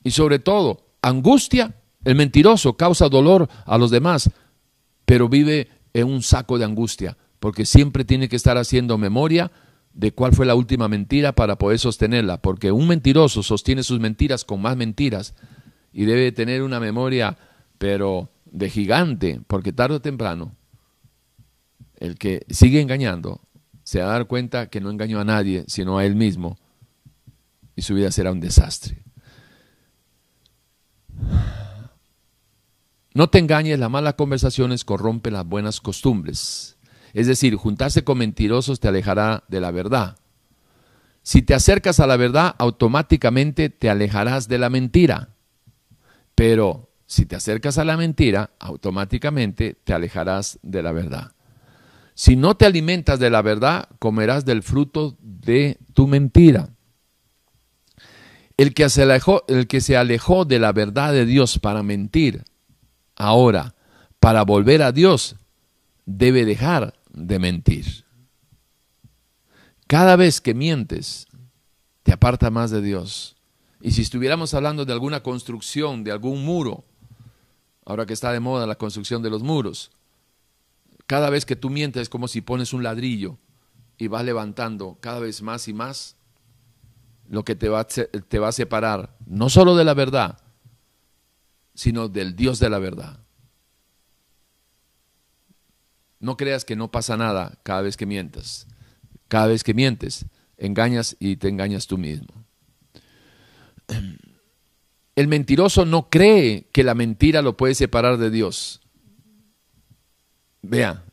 Y sobre todo, angustia. El mentiroso causa dolor a los demás, pero vive en un saco de angustia, porque siempre tiene que estar haciendo memoria de cuál fue la última mentira para poder sostenerla, porque un mentiroso sostiene sus mentiras con más mentiras y debe tener una memoria, pero de gigante, porque tarde o temprano el que sigue engañando se va a dar cuenta que no engañó a nadie, sino a él mismo, y su vida será un desastre. No te engañes, las malas conversaciones corrompen las buenas costumbres. Es decir, juntarse con mentirosos te alejará de la verdad. Si te acercas a la verdad, automáticamente te alejarás de la mentira. Pero si te acercas a la mentira, automáticamente te alejarás de la verdad. Si no te alimentas de la verdad, comerás del fruto de tu mentira. El que, se alejó, de la verdad de Dios para mentir, ahora, para volver a Dios, debe dejar de mentir. Cada vez que mientes, te aparta más de Dios. Y si estuviéramos hablando de alguna construcción, de algún muro, ahora que está de moda la construcción de los muros, cada vez que tú mientes es como si pones un ladrillo y vas levantando cada vez más y más lo que te va, te va a separar no solo de la verdad, sino del Dios de la verdad. No creas que no pasa nada cada vez que mientas. Cada vez que mientes, engañas y te engañas tú mismo. El mentiroso no cree que la mentira lo puede separar de Dios. Vea,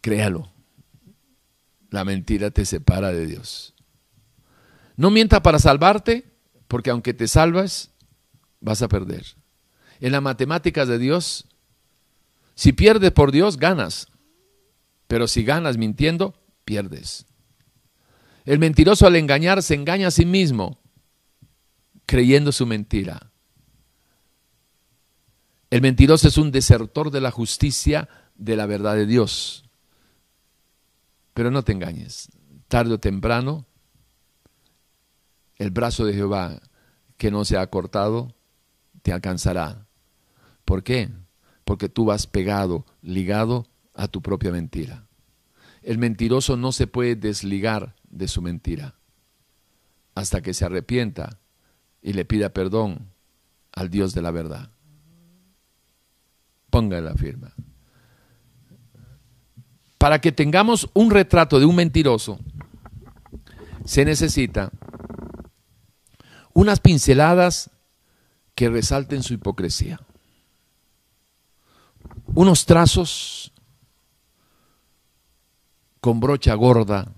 créalo. La mentira te separa de Dios. No mienta para salvarte, porque aunque te salvas, vas a perder. En las matemáticas de Dios, si pierdes por Dios, ganas. Pero si ganas mintiendo, pierdes. El mentiroso al engañar se engaña a sí mismo, creyendo su mentira. El mentiroso es un desertor de la justicia de la verdad de Dios. Pero no te engañes, tarde o temprano el brazo de Jehová que no se ha cortado, te alcanzará. ¿Por qué? Porque tú vas pegado, ligado a tu propia mentira. El mentiroso no se puede desligar de su mentira hasta que se arrepienta y le pida perdón al Dios de la verdad. Ponga la firma. Para que tengamos un retrato de un mentiroso, se necesita unas pinceladas que resalten su hipocresía, unos trazos con brocha gorda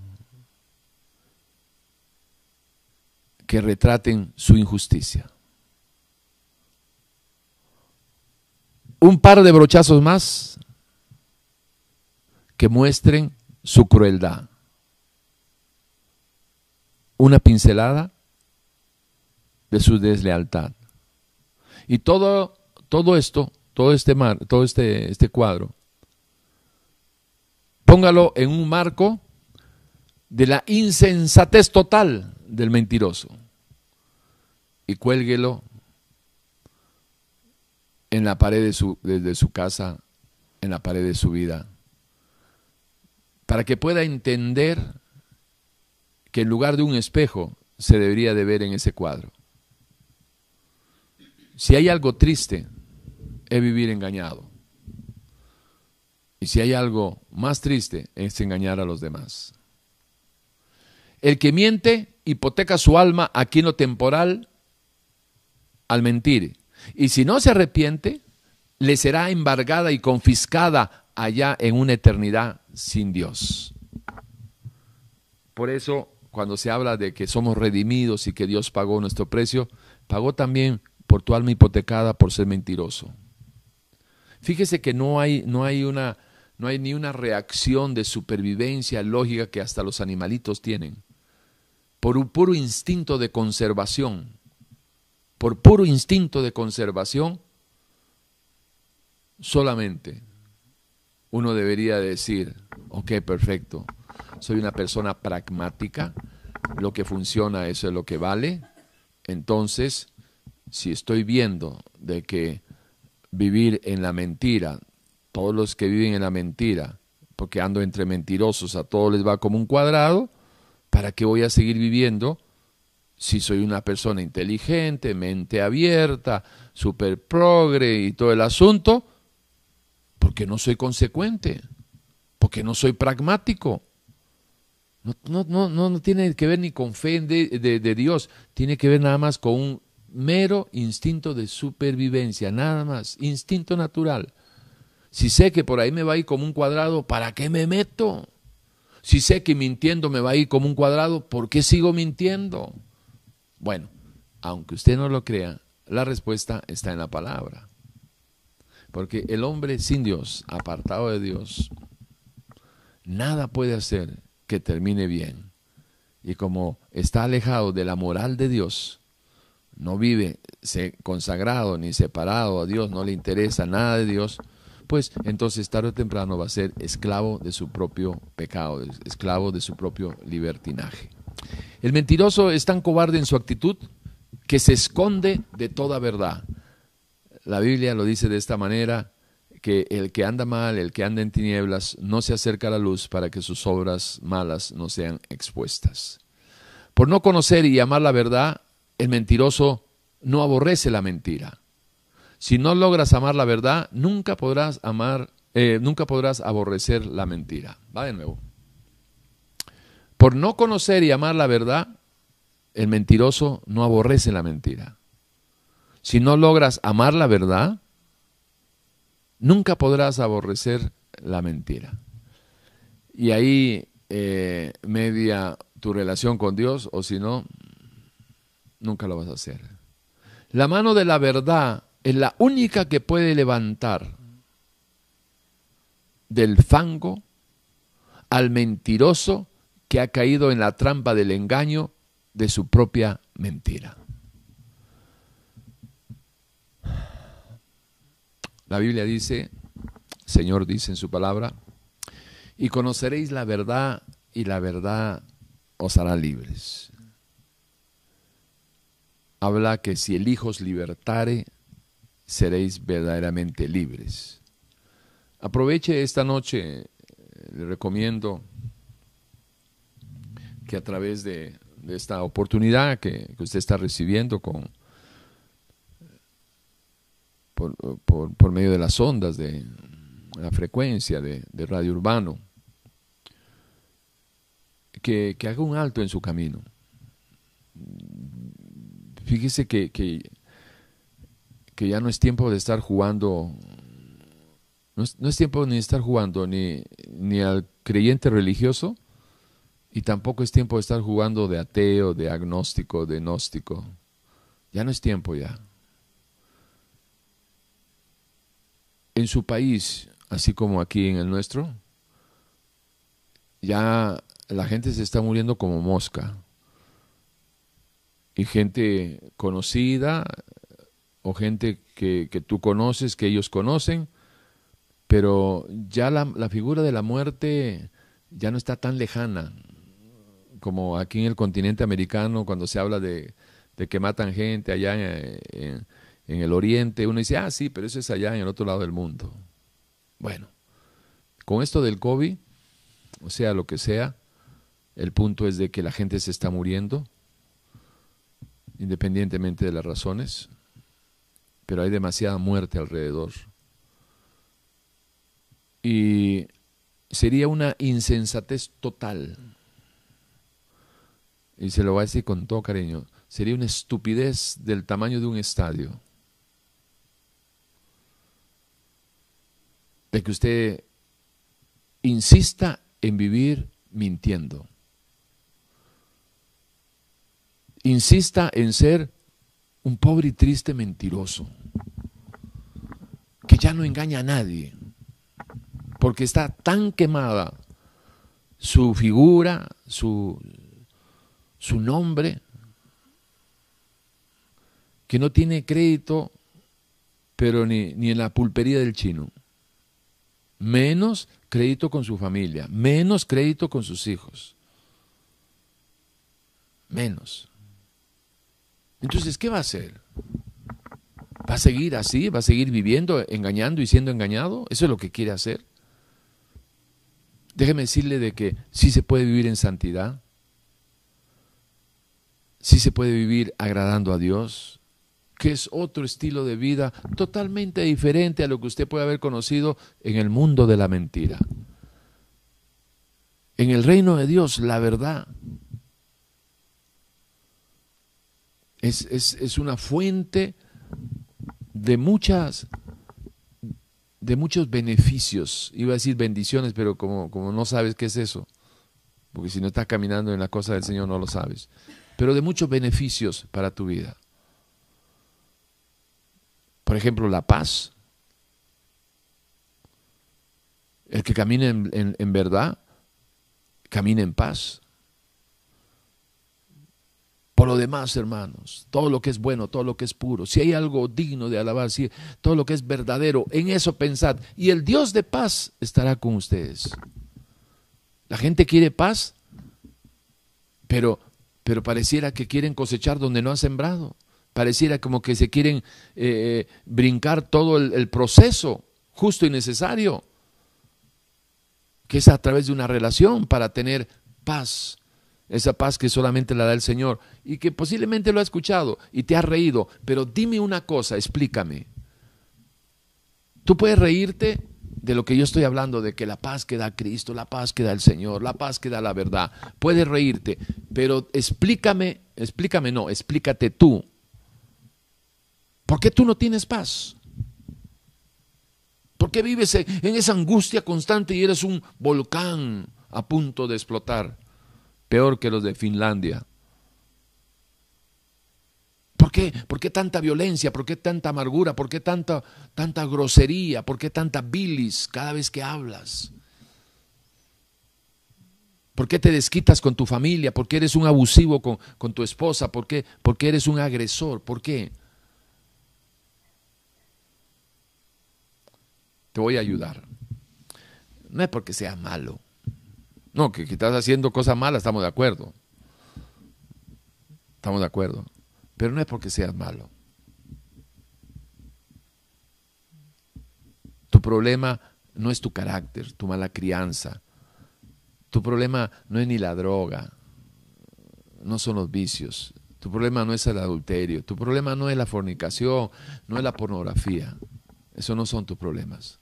que retraten su injusticia. Un par de brochazos más que muestren su crueldad. Una pincelada de su deslealtad. Y todo, todo esto, todo este mar, todo este, este cuadro, póngalo en un marco de la insensatez total del mentiroso y cuélguelo en la pared de su, de su casa, en la pared de su vida, para que pueda entender que en lugar de un espejo se debería de ver en ese cuadro. Si hay algo triste, es vivir engañado. Y si hay algo más triste, es engañar a los demás. El que miente hipoteca su alma aquí en lo temporal al mentir. Y si no se arrepiente, le será embargada y confiscada allá en una eternidad sin Dios. Por eso, cuando se habla de que somos redimidos y que Dios pagó nuestro precio, pagó también por tu alma hipotecada por ser mentiroso. Fíjese que no hay, no hay, una, no hay ni una reacción de supervivencia lógica que hasta los animalitos tienen. Por un puro instinto de conservación, por puro instinto de conservación, solamente uno debería decir, ok, perfecto, soy una persona pragmática, lo que funciona eso es lo que vale, entonces, si estoy viendo de que vivir en la mentira, todos los que viven en la mentira, porque ando entre mentirosos, a todos les va como un cuadrado, ¿para qué voy a seguir viviendo si soy una persona inteligente, mente abierta, super progre y todo el asunto? Porque no soy consecuente, porque no soy pragmático. No, no, no, no tiene que ver ni con fe de, de Dios, tiene que ver nada más con un mero instinto de supervivencia, nada más, instinto natural. Si sé que por ahí me va a ir como un cuadrado, ¿para qué me meto? Si sé que mintiendo me va a ir como un cuadrado, ¿por qué sigo mintiendo? Bueno, aunque usted no lo crea, la respuesta está en la palabra. Porque el hombre sin Dios, apartado de Dios, nada puede hacer que termine bien. Y como está alejado de la moral de Dios, no vive consagrado ni separado a Dios, no le interesa nada de Dios, pues entonces tarde o temprano va a ser esclavo de su propio pecado, esclavo de su propio libertinaje. El mentiroso es tan cobarde en su actitud que se esconde de toda verdad. La Biblia lo dice de esta manera, que el que anda mal, el que anda en tinieblas, no se acerca a la luz para que sus obras malas no sean expuestas. Por no conocer y amar la verdad, el mentiroso no aborrece la mentira. Si no logras amar la verdad, nunca podrás amar, eh, nunca podrás aborrecer la mentira. Va de nuevo. Por no conocer y amar la verdad, el mentiroso no aborrece la mentira. Si no logras amar la verdad, nunca podrás aborrecer la mentira. Y ahí eh, media tu relación con Dios, o si no, nunca lo vas a hacer. La mano de la verdad es la única que puede levantar del fango al mentiroso que ha caído en la trampa del engaño de su propia mentira. La Biblia dice, Señor dice en su palabra, y conoceréis la verdad y la verdad os hará libres. habla que si el Hijo os libertare, seréis verdaderamente libres. Aproveche esta noche, le recomiendo que a través de, esta oportunidad que, usted está recibiendo con, por, medio de las ondas de la frecuencia de, radio urbano, que, haga un alto en su camino. Fíjese que, que, ya no es tiempo de estar jugando, no es, tiempo ni de estar jugando ni, ni al creyente religioso, y tampoco es tiempo de estar jugando de ateo, de agnóstico, de gnóstico. Ya no es tiempo ya. En su país, así como aquí en el nuestro, ya la gente se está muriendo como mosca. Y gente conocida o gente que, tú conoces, que ellos conocen, pero ya la, la figura de la muerte ya no está tan lejana como aquí en el continente americano, cuando se habla de, que matan gente allá en, el oriente, uno dice, ah, sí, pero eso es allá en el otro lado del mundo. Bueno, con esto del COVID, o sea, lo que sea, el punto es de que la gente se está muriendo, independientemente de las razones, pero hay demasiada muerte alrededor. Y sería una insensatez total y se lo va a decir con todo cariño, sería una estupidez del tamaño de un estadio. De que usted insista en vivir mintiendo. Insista en ser un pobre y triste mentiroso, que ya no engaña a nadie, porque está tan quemada su figura, su, su nombre, que no tiene crédito, pero ni, ni en la pulpería del chino. Menos crédito con su familia, menos crédito con sus hijos. Menos. Entonces, ¿qué va a hacer? ¿Va a seguir así? ¿Va a seguir viviendo, engañando y siendo engañado? ¿Eso es lo que quiere hacer? Déjeme decirle de que sí se puede vivir en santidad, sí se puede vivir agradando a Dios, que es otro estilo de vida totalmente diferente a lo que usted puede haber conocido en el mundo de la mentira. En el reino de Dios, la verdad es, es una fuente de muchas de muchos beneficios. Iba a decir bendiciones, pero como, como no sabes qué es eso, porque si no estás caminando en la cosa del Señor no lo sabes pero de muchos beneficios para tu vida. Por ejemplo, la paz. El que camina en, verdad, camina en paz. Por lo demás, hermanos, todo lo que es bueno, todo lo que es puro, si hay algo digno de alabar, si, todo lo que es verdadero, en eso pensad. Y el Dios de paz estará con ustedes. La gente quiere paz, pero pero pareciera que quieren cosechar donde no han sembrado. Pareciera como que se quieren eh, brincar todo el, proceso justo y necesario, que es a través de una relación para tener paz, esa paz que solamente la da el Señor y que posiblemente lo ha escuchado y te ha reído, pero dime una cosa, explícame. Tú puedes reírte de lo que yo estoy hablando, de que la paz que da Cristo, la paz que da el Señor, la paz que da la verdad. Puedes reírte, pero explícame, explícame, no, explícate tú. ¿Por qué tú no tienes paz? ¿Por qué vives en esa angustia constante y eres un volcán a punto de explotar? Peor que los de Finlandia. ¿Por qué? ¿Por qué tanta violencia? ¿Por qué tanta amargura? ¿Por qué tanta, tanta grosería? ¿Por qué tanta bilis cada vez que hablas? ¿Por qué te desquitas con tu familia? ¿Por qué eres un abusivo con, con tu esposa? ¿Por qué? ¿Por qué eres un agresor? ¿Por qué? Te voy a ayudar. No es porque sea malo. No, que, que estás haciendo cosas malas, estamos de acuerdo. Estamos de acuerdo Pero no es porque seas malo. Tu problema no es tu carácter, tu mala crianza. Tu problema no es ni la droga, no son los vicios. Tu problema no es el adulterio, tu problema no es la fornicación, no es la pornografía. Eso no son tus problemas.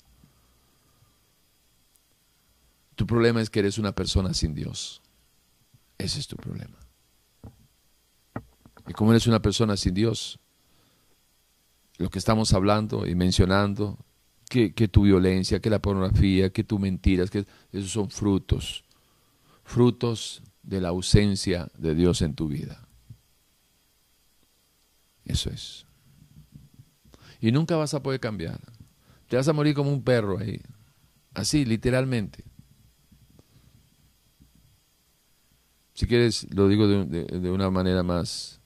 Tu problema es que eres una persona sin Dios. Ese es tu problema. Y como eres una persona sin Dios, lo que estamos hablando y mencionando, que, tu violencia, que la pornografía, que tu mentiras, que esos son frutos, frutos de la ausencia de Dios en tu vida. Eso es. Y nunca vas a poder cambiar. Te vas a morir como un perro ahí. Así, literalmente. Si quieres, lo digo de, una manera más,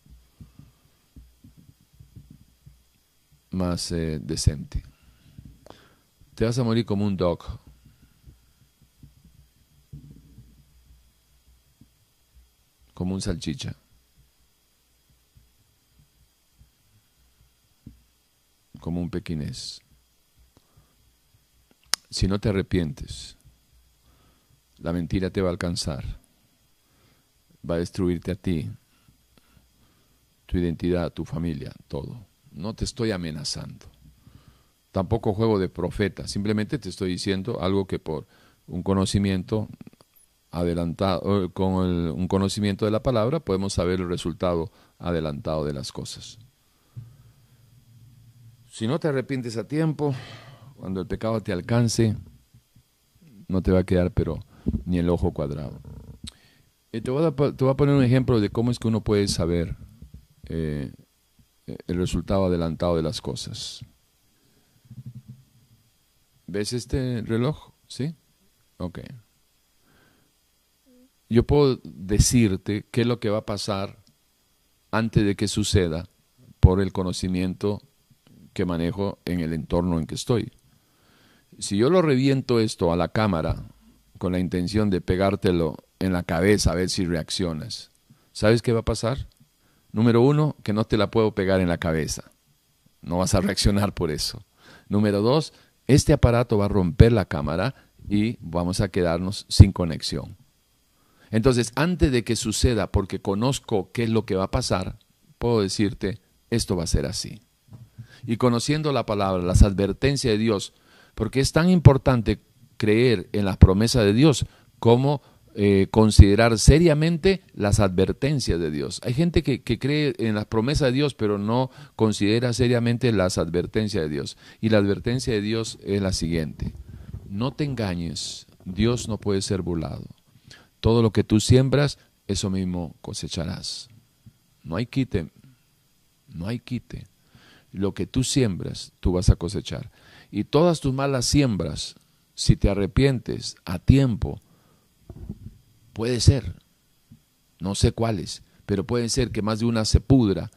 más eh, decente. Te vas a morir como un dog. Como un salchicha. Como un pequinés. Si no te arrepientes, la mentira te va a alcanzar va a destruirte a ti, tu identidad, tu familia, todo. No te estoy amenazando. Tampoco juego de profeta, simplemente te estoy diciendo algo que por un conocimiento adelantado, con un conocimiento de la palabra, podemos saber el resultado adelantado de las cosas. Si no te arrepientes a tiempo, cuando el pecado te alcance, no te va a quedar pero ni el ojo cuadrado. Eh, te, voy a, poner un ejemplo de cómo es que uno puede saber eh, el resultado adelantado de las cosas. ¿Ves este reloj? ¿Sí? Ok. Yo puedo decirte qué es lo que va a pasar antes de que suceda por el conocimiento que manejo en el entorno en que estoy. Si yo lo reviento esto a la cámara con la intención de pegártelo en la cabeza a ver si reaccionas. ¿Sabes qué va a pasar? Número uno, que no te la puedo pegar en la cabeza. No vas a reaccionar por eso. Número dos, este aparato va a romper la cámara y vamos a quedarnos sin conexión. Entonces, antes de que suceda, porque conozco qué es lo que va a pasar, puedo decirte, esto va a ser así. Y conociendo la palabra, las advertencias de Dios, porque es tan importante creer en las promesas de Dios como eh, considerar seriamente las advertencias de Dios. Hay gente que, cree en las promesas de Dios, pero no considera seriamente las advertencias de Dios. Y la advertencia de Dios es la siguiente. No te engañes, Dios no puede ser burlado. Todo lo que tú siembras, eso mismo cosecharás. No hay quite, no hay quite. Lo que tú siembras, tú vas a cosechar. Y todas tus malas siembras, si te arrepientes a tiempo, Puede ser, no sé cuáles, pero puede ser que más de una se pudra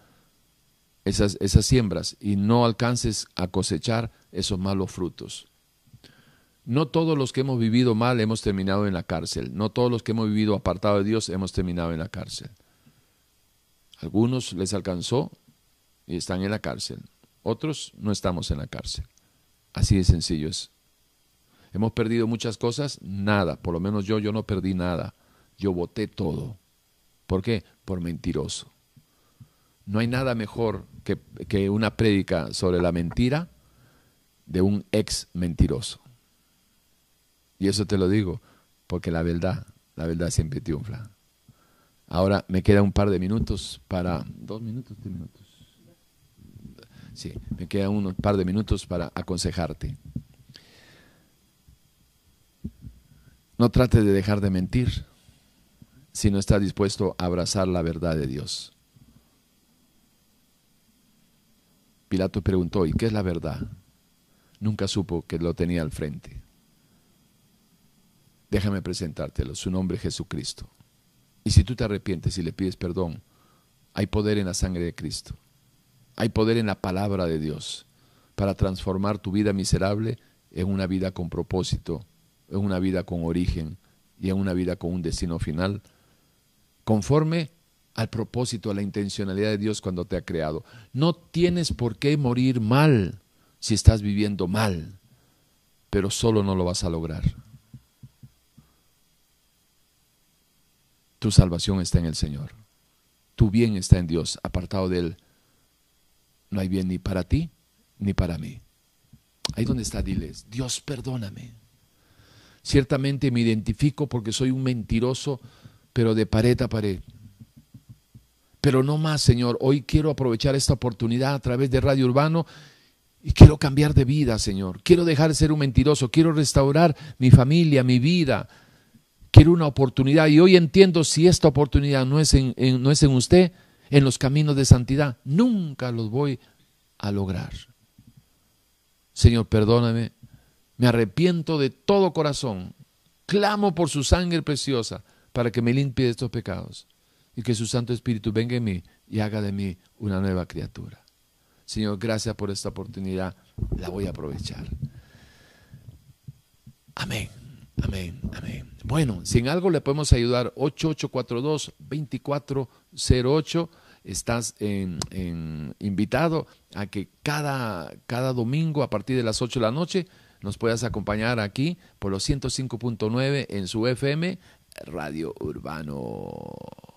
esas, esas siembras y no alcances a cosechar esos malos frutos. No todos los que hemos vivido mal hemos terminado en la cárcel. No todos los que hemos vivido apartado de Dios hemos terminado en la cárcel. Algunos les alcanzó y están en la cárcel. Otros no estamos en la cárcel. Así de sencillo es. Hemos perdido muchas cosas, nada. Por lo menos yo, yo no perdí nada yo voté todo. ¿Por qué? Por mentiroso. No hay nada mejor que, que una prédica sobre la mentira de un ex mentiroso. Y eso te lo digo porque la verdad, la verdad siempre triunfa. Ahora me queda un par de minutos para... ¿Dos minutos? ¿Tres minutos? Sí, me queda un par de minutos para aconsejarte. No trate de dejar de mentir si no está dispuesto a abrazar la verdad de Dios. Pilato preguntó, ¿y qué es la verdad? Nunca supo que lo tenía al frente. Déjame presentártelo, su nombre es Jesucristo. Y si tú te arrepientes y le pides perdón, hay poder en la sangre de Cristo. Hay poder en la palabra de Dios para transformar tu vida miserable en una vida con propósito, en una vida con origen y en una vida con un destino final conforme al propósito, a la intencionalidad de Dios cuando te ha creado. No tienes por qué morir mal si estás viviendo mal, pero solo no lo vas a lograr. Tu salvación está en el Señor. Tu bien está en Dios. Apartado de Él, no hay bien ni para ti ni para mí. Ahí donde está, diles, Dios perdóname. Ciertamente me identifico porque soy un mentiroso, pero de pared a pared. Pero no más, Señor. Hoy quiero aprovechar esta oportunidad a través de Radio Urbano y quiero cambiar de vida, Señor. Quiero dejar de ser un mentiroso. Quiero restaurar mi familia, mi vida. Quiero una oportunidad. Y hoy entiendo si esta oportunidad no es en, no es en usted, en los caminos de santidad, nunca los voy a lograr. Señor, perdóname. Me arrepiento de todo corazón. Clamo por su sangre preciosa para que me limpie de estos pecados y que su Santo Espíritu venga en mí y haga de mí una nueva criatura. Señor, gracias por esta oportunidad, la voy a aprovechar. Amén, amén, amén. Bueno, si en algo le podemos ayudar, 8842-2408, estás en, invitado a que cada, cada domingo a partir de las 8 de la noche nos puedas acompañar aquí por los 105.9 en su FM Radio Urbano.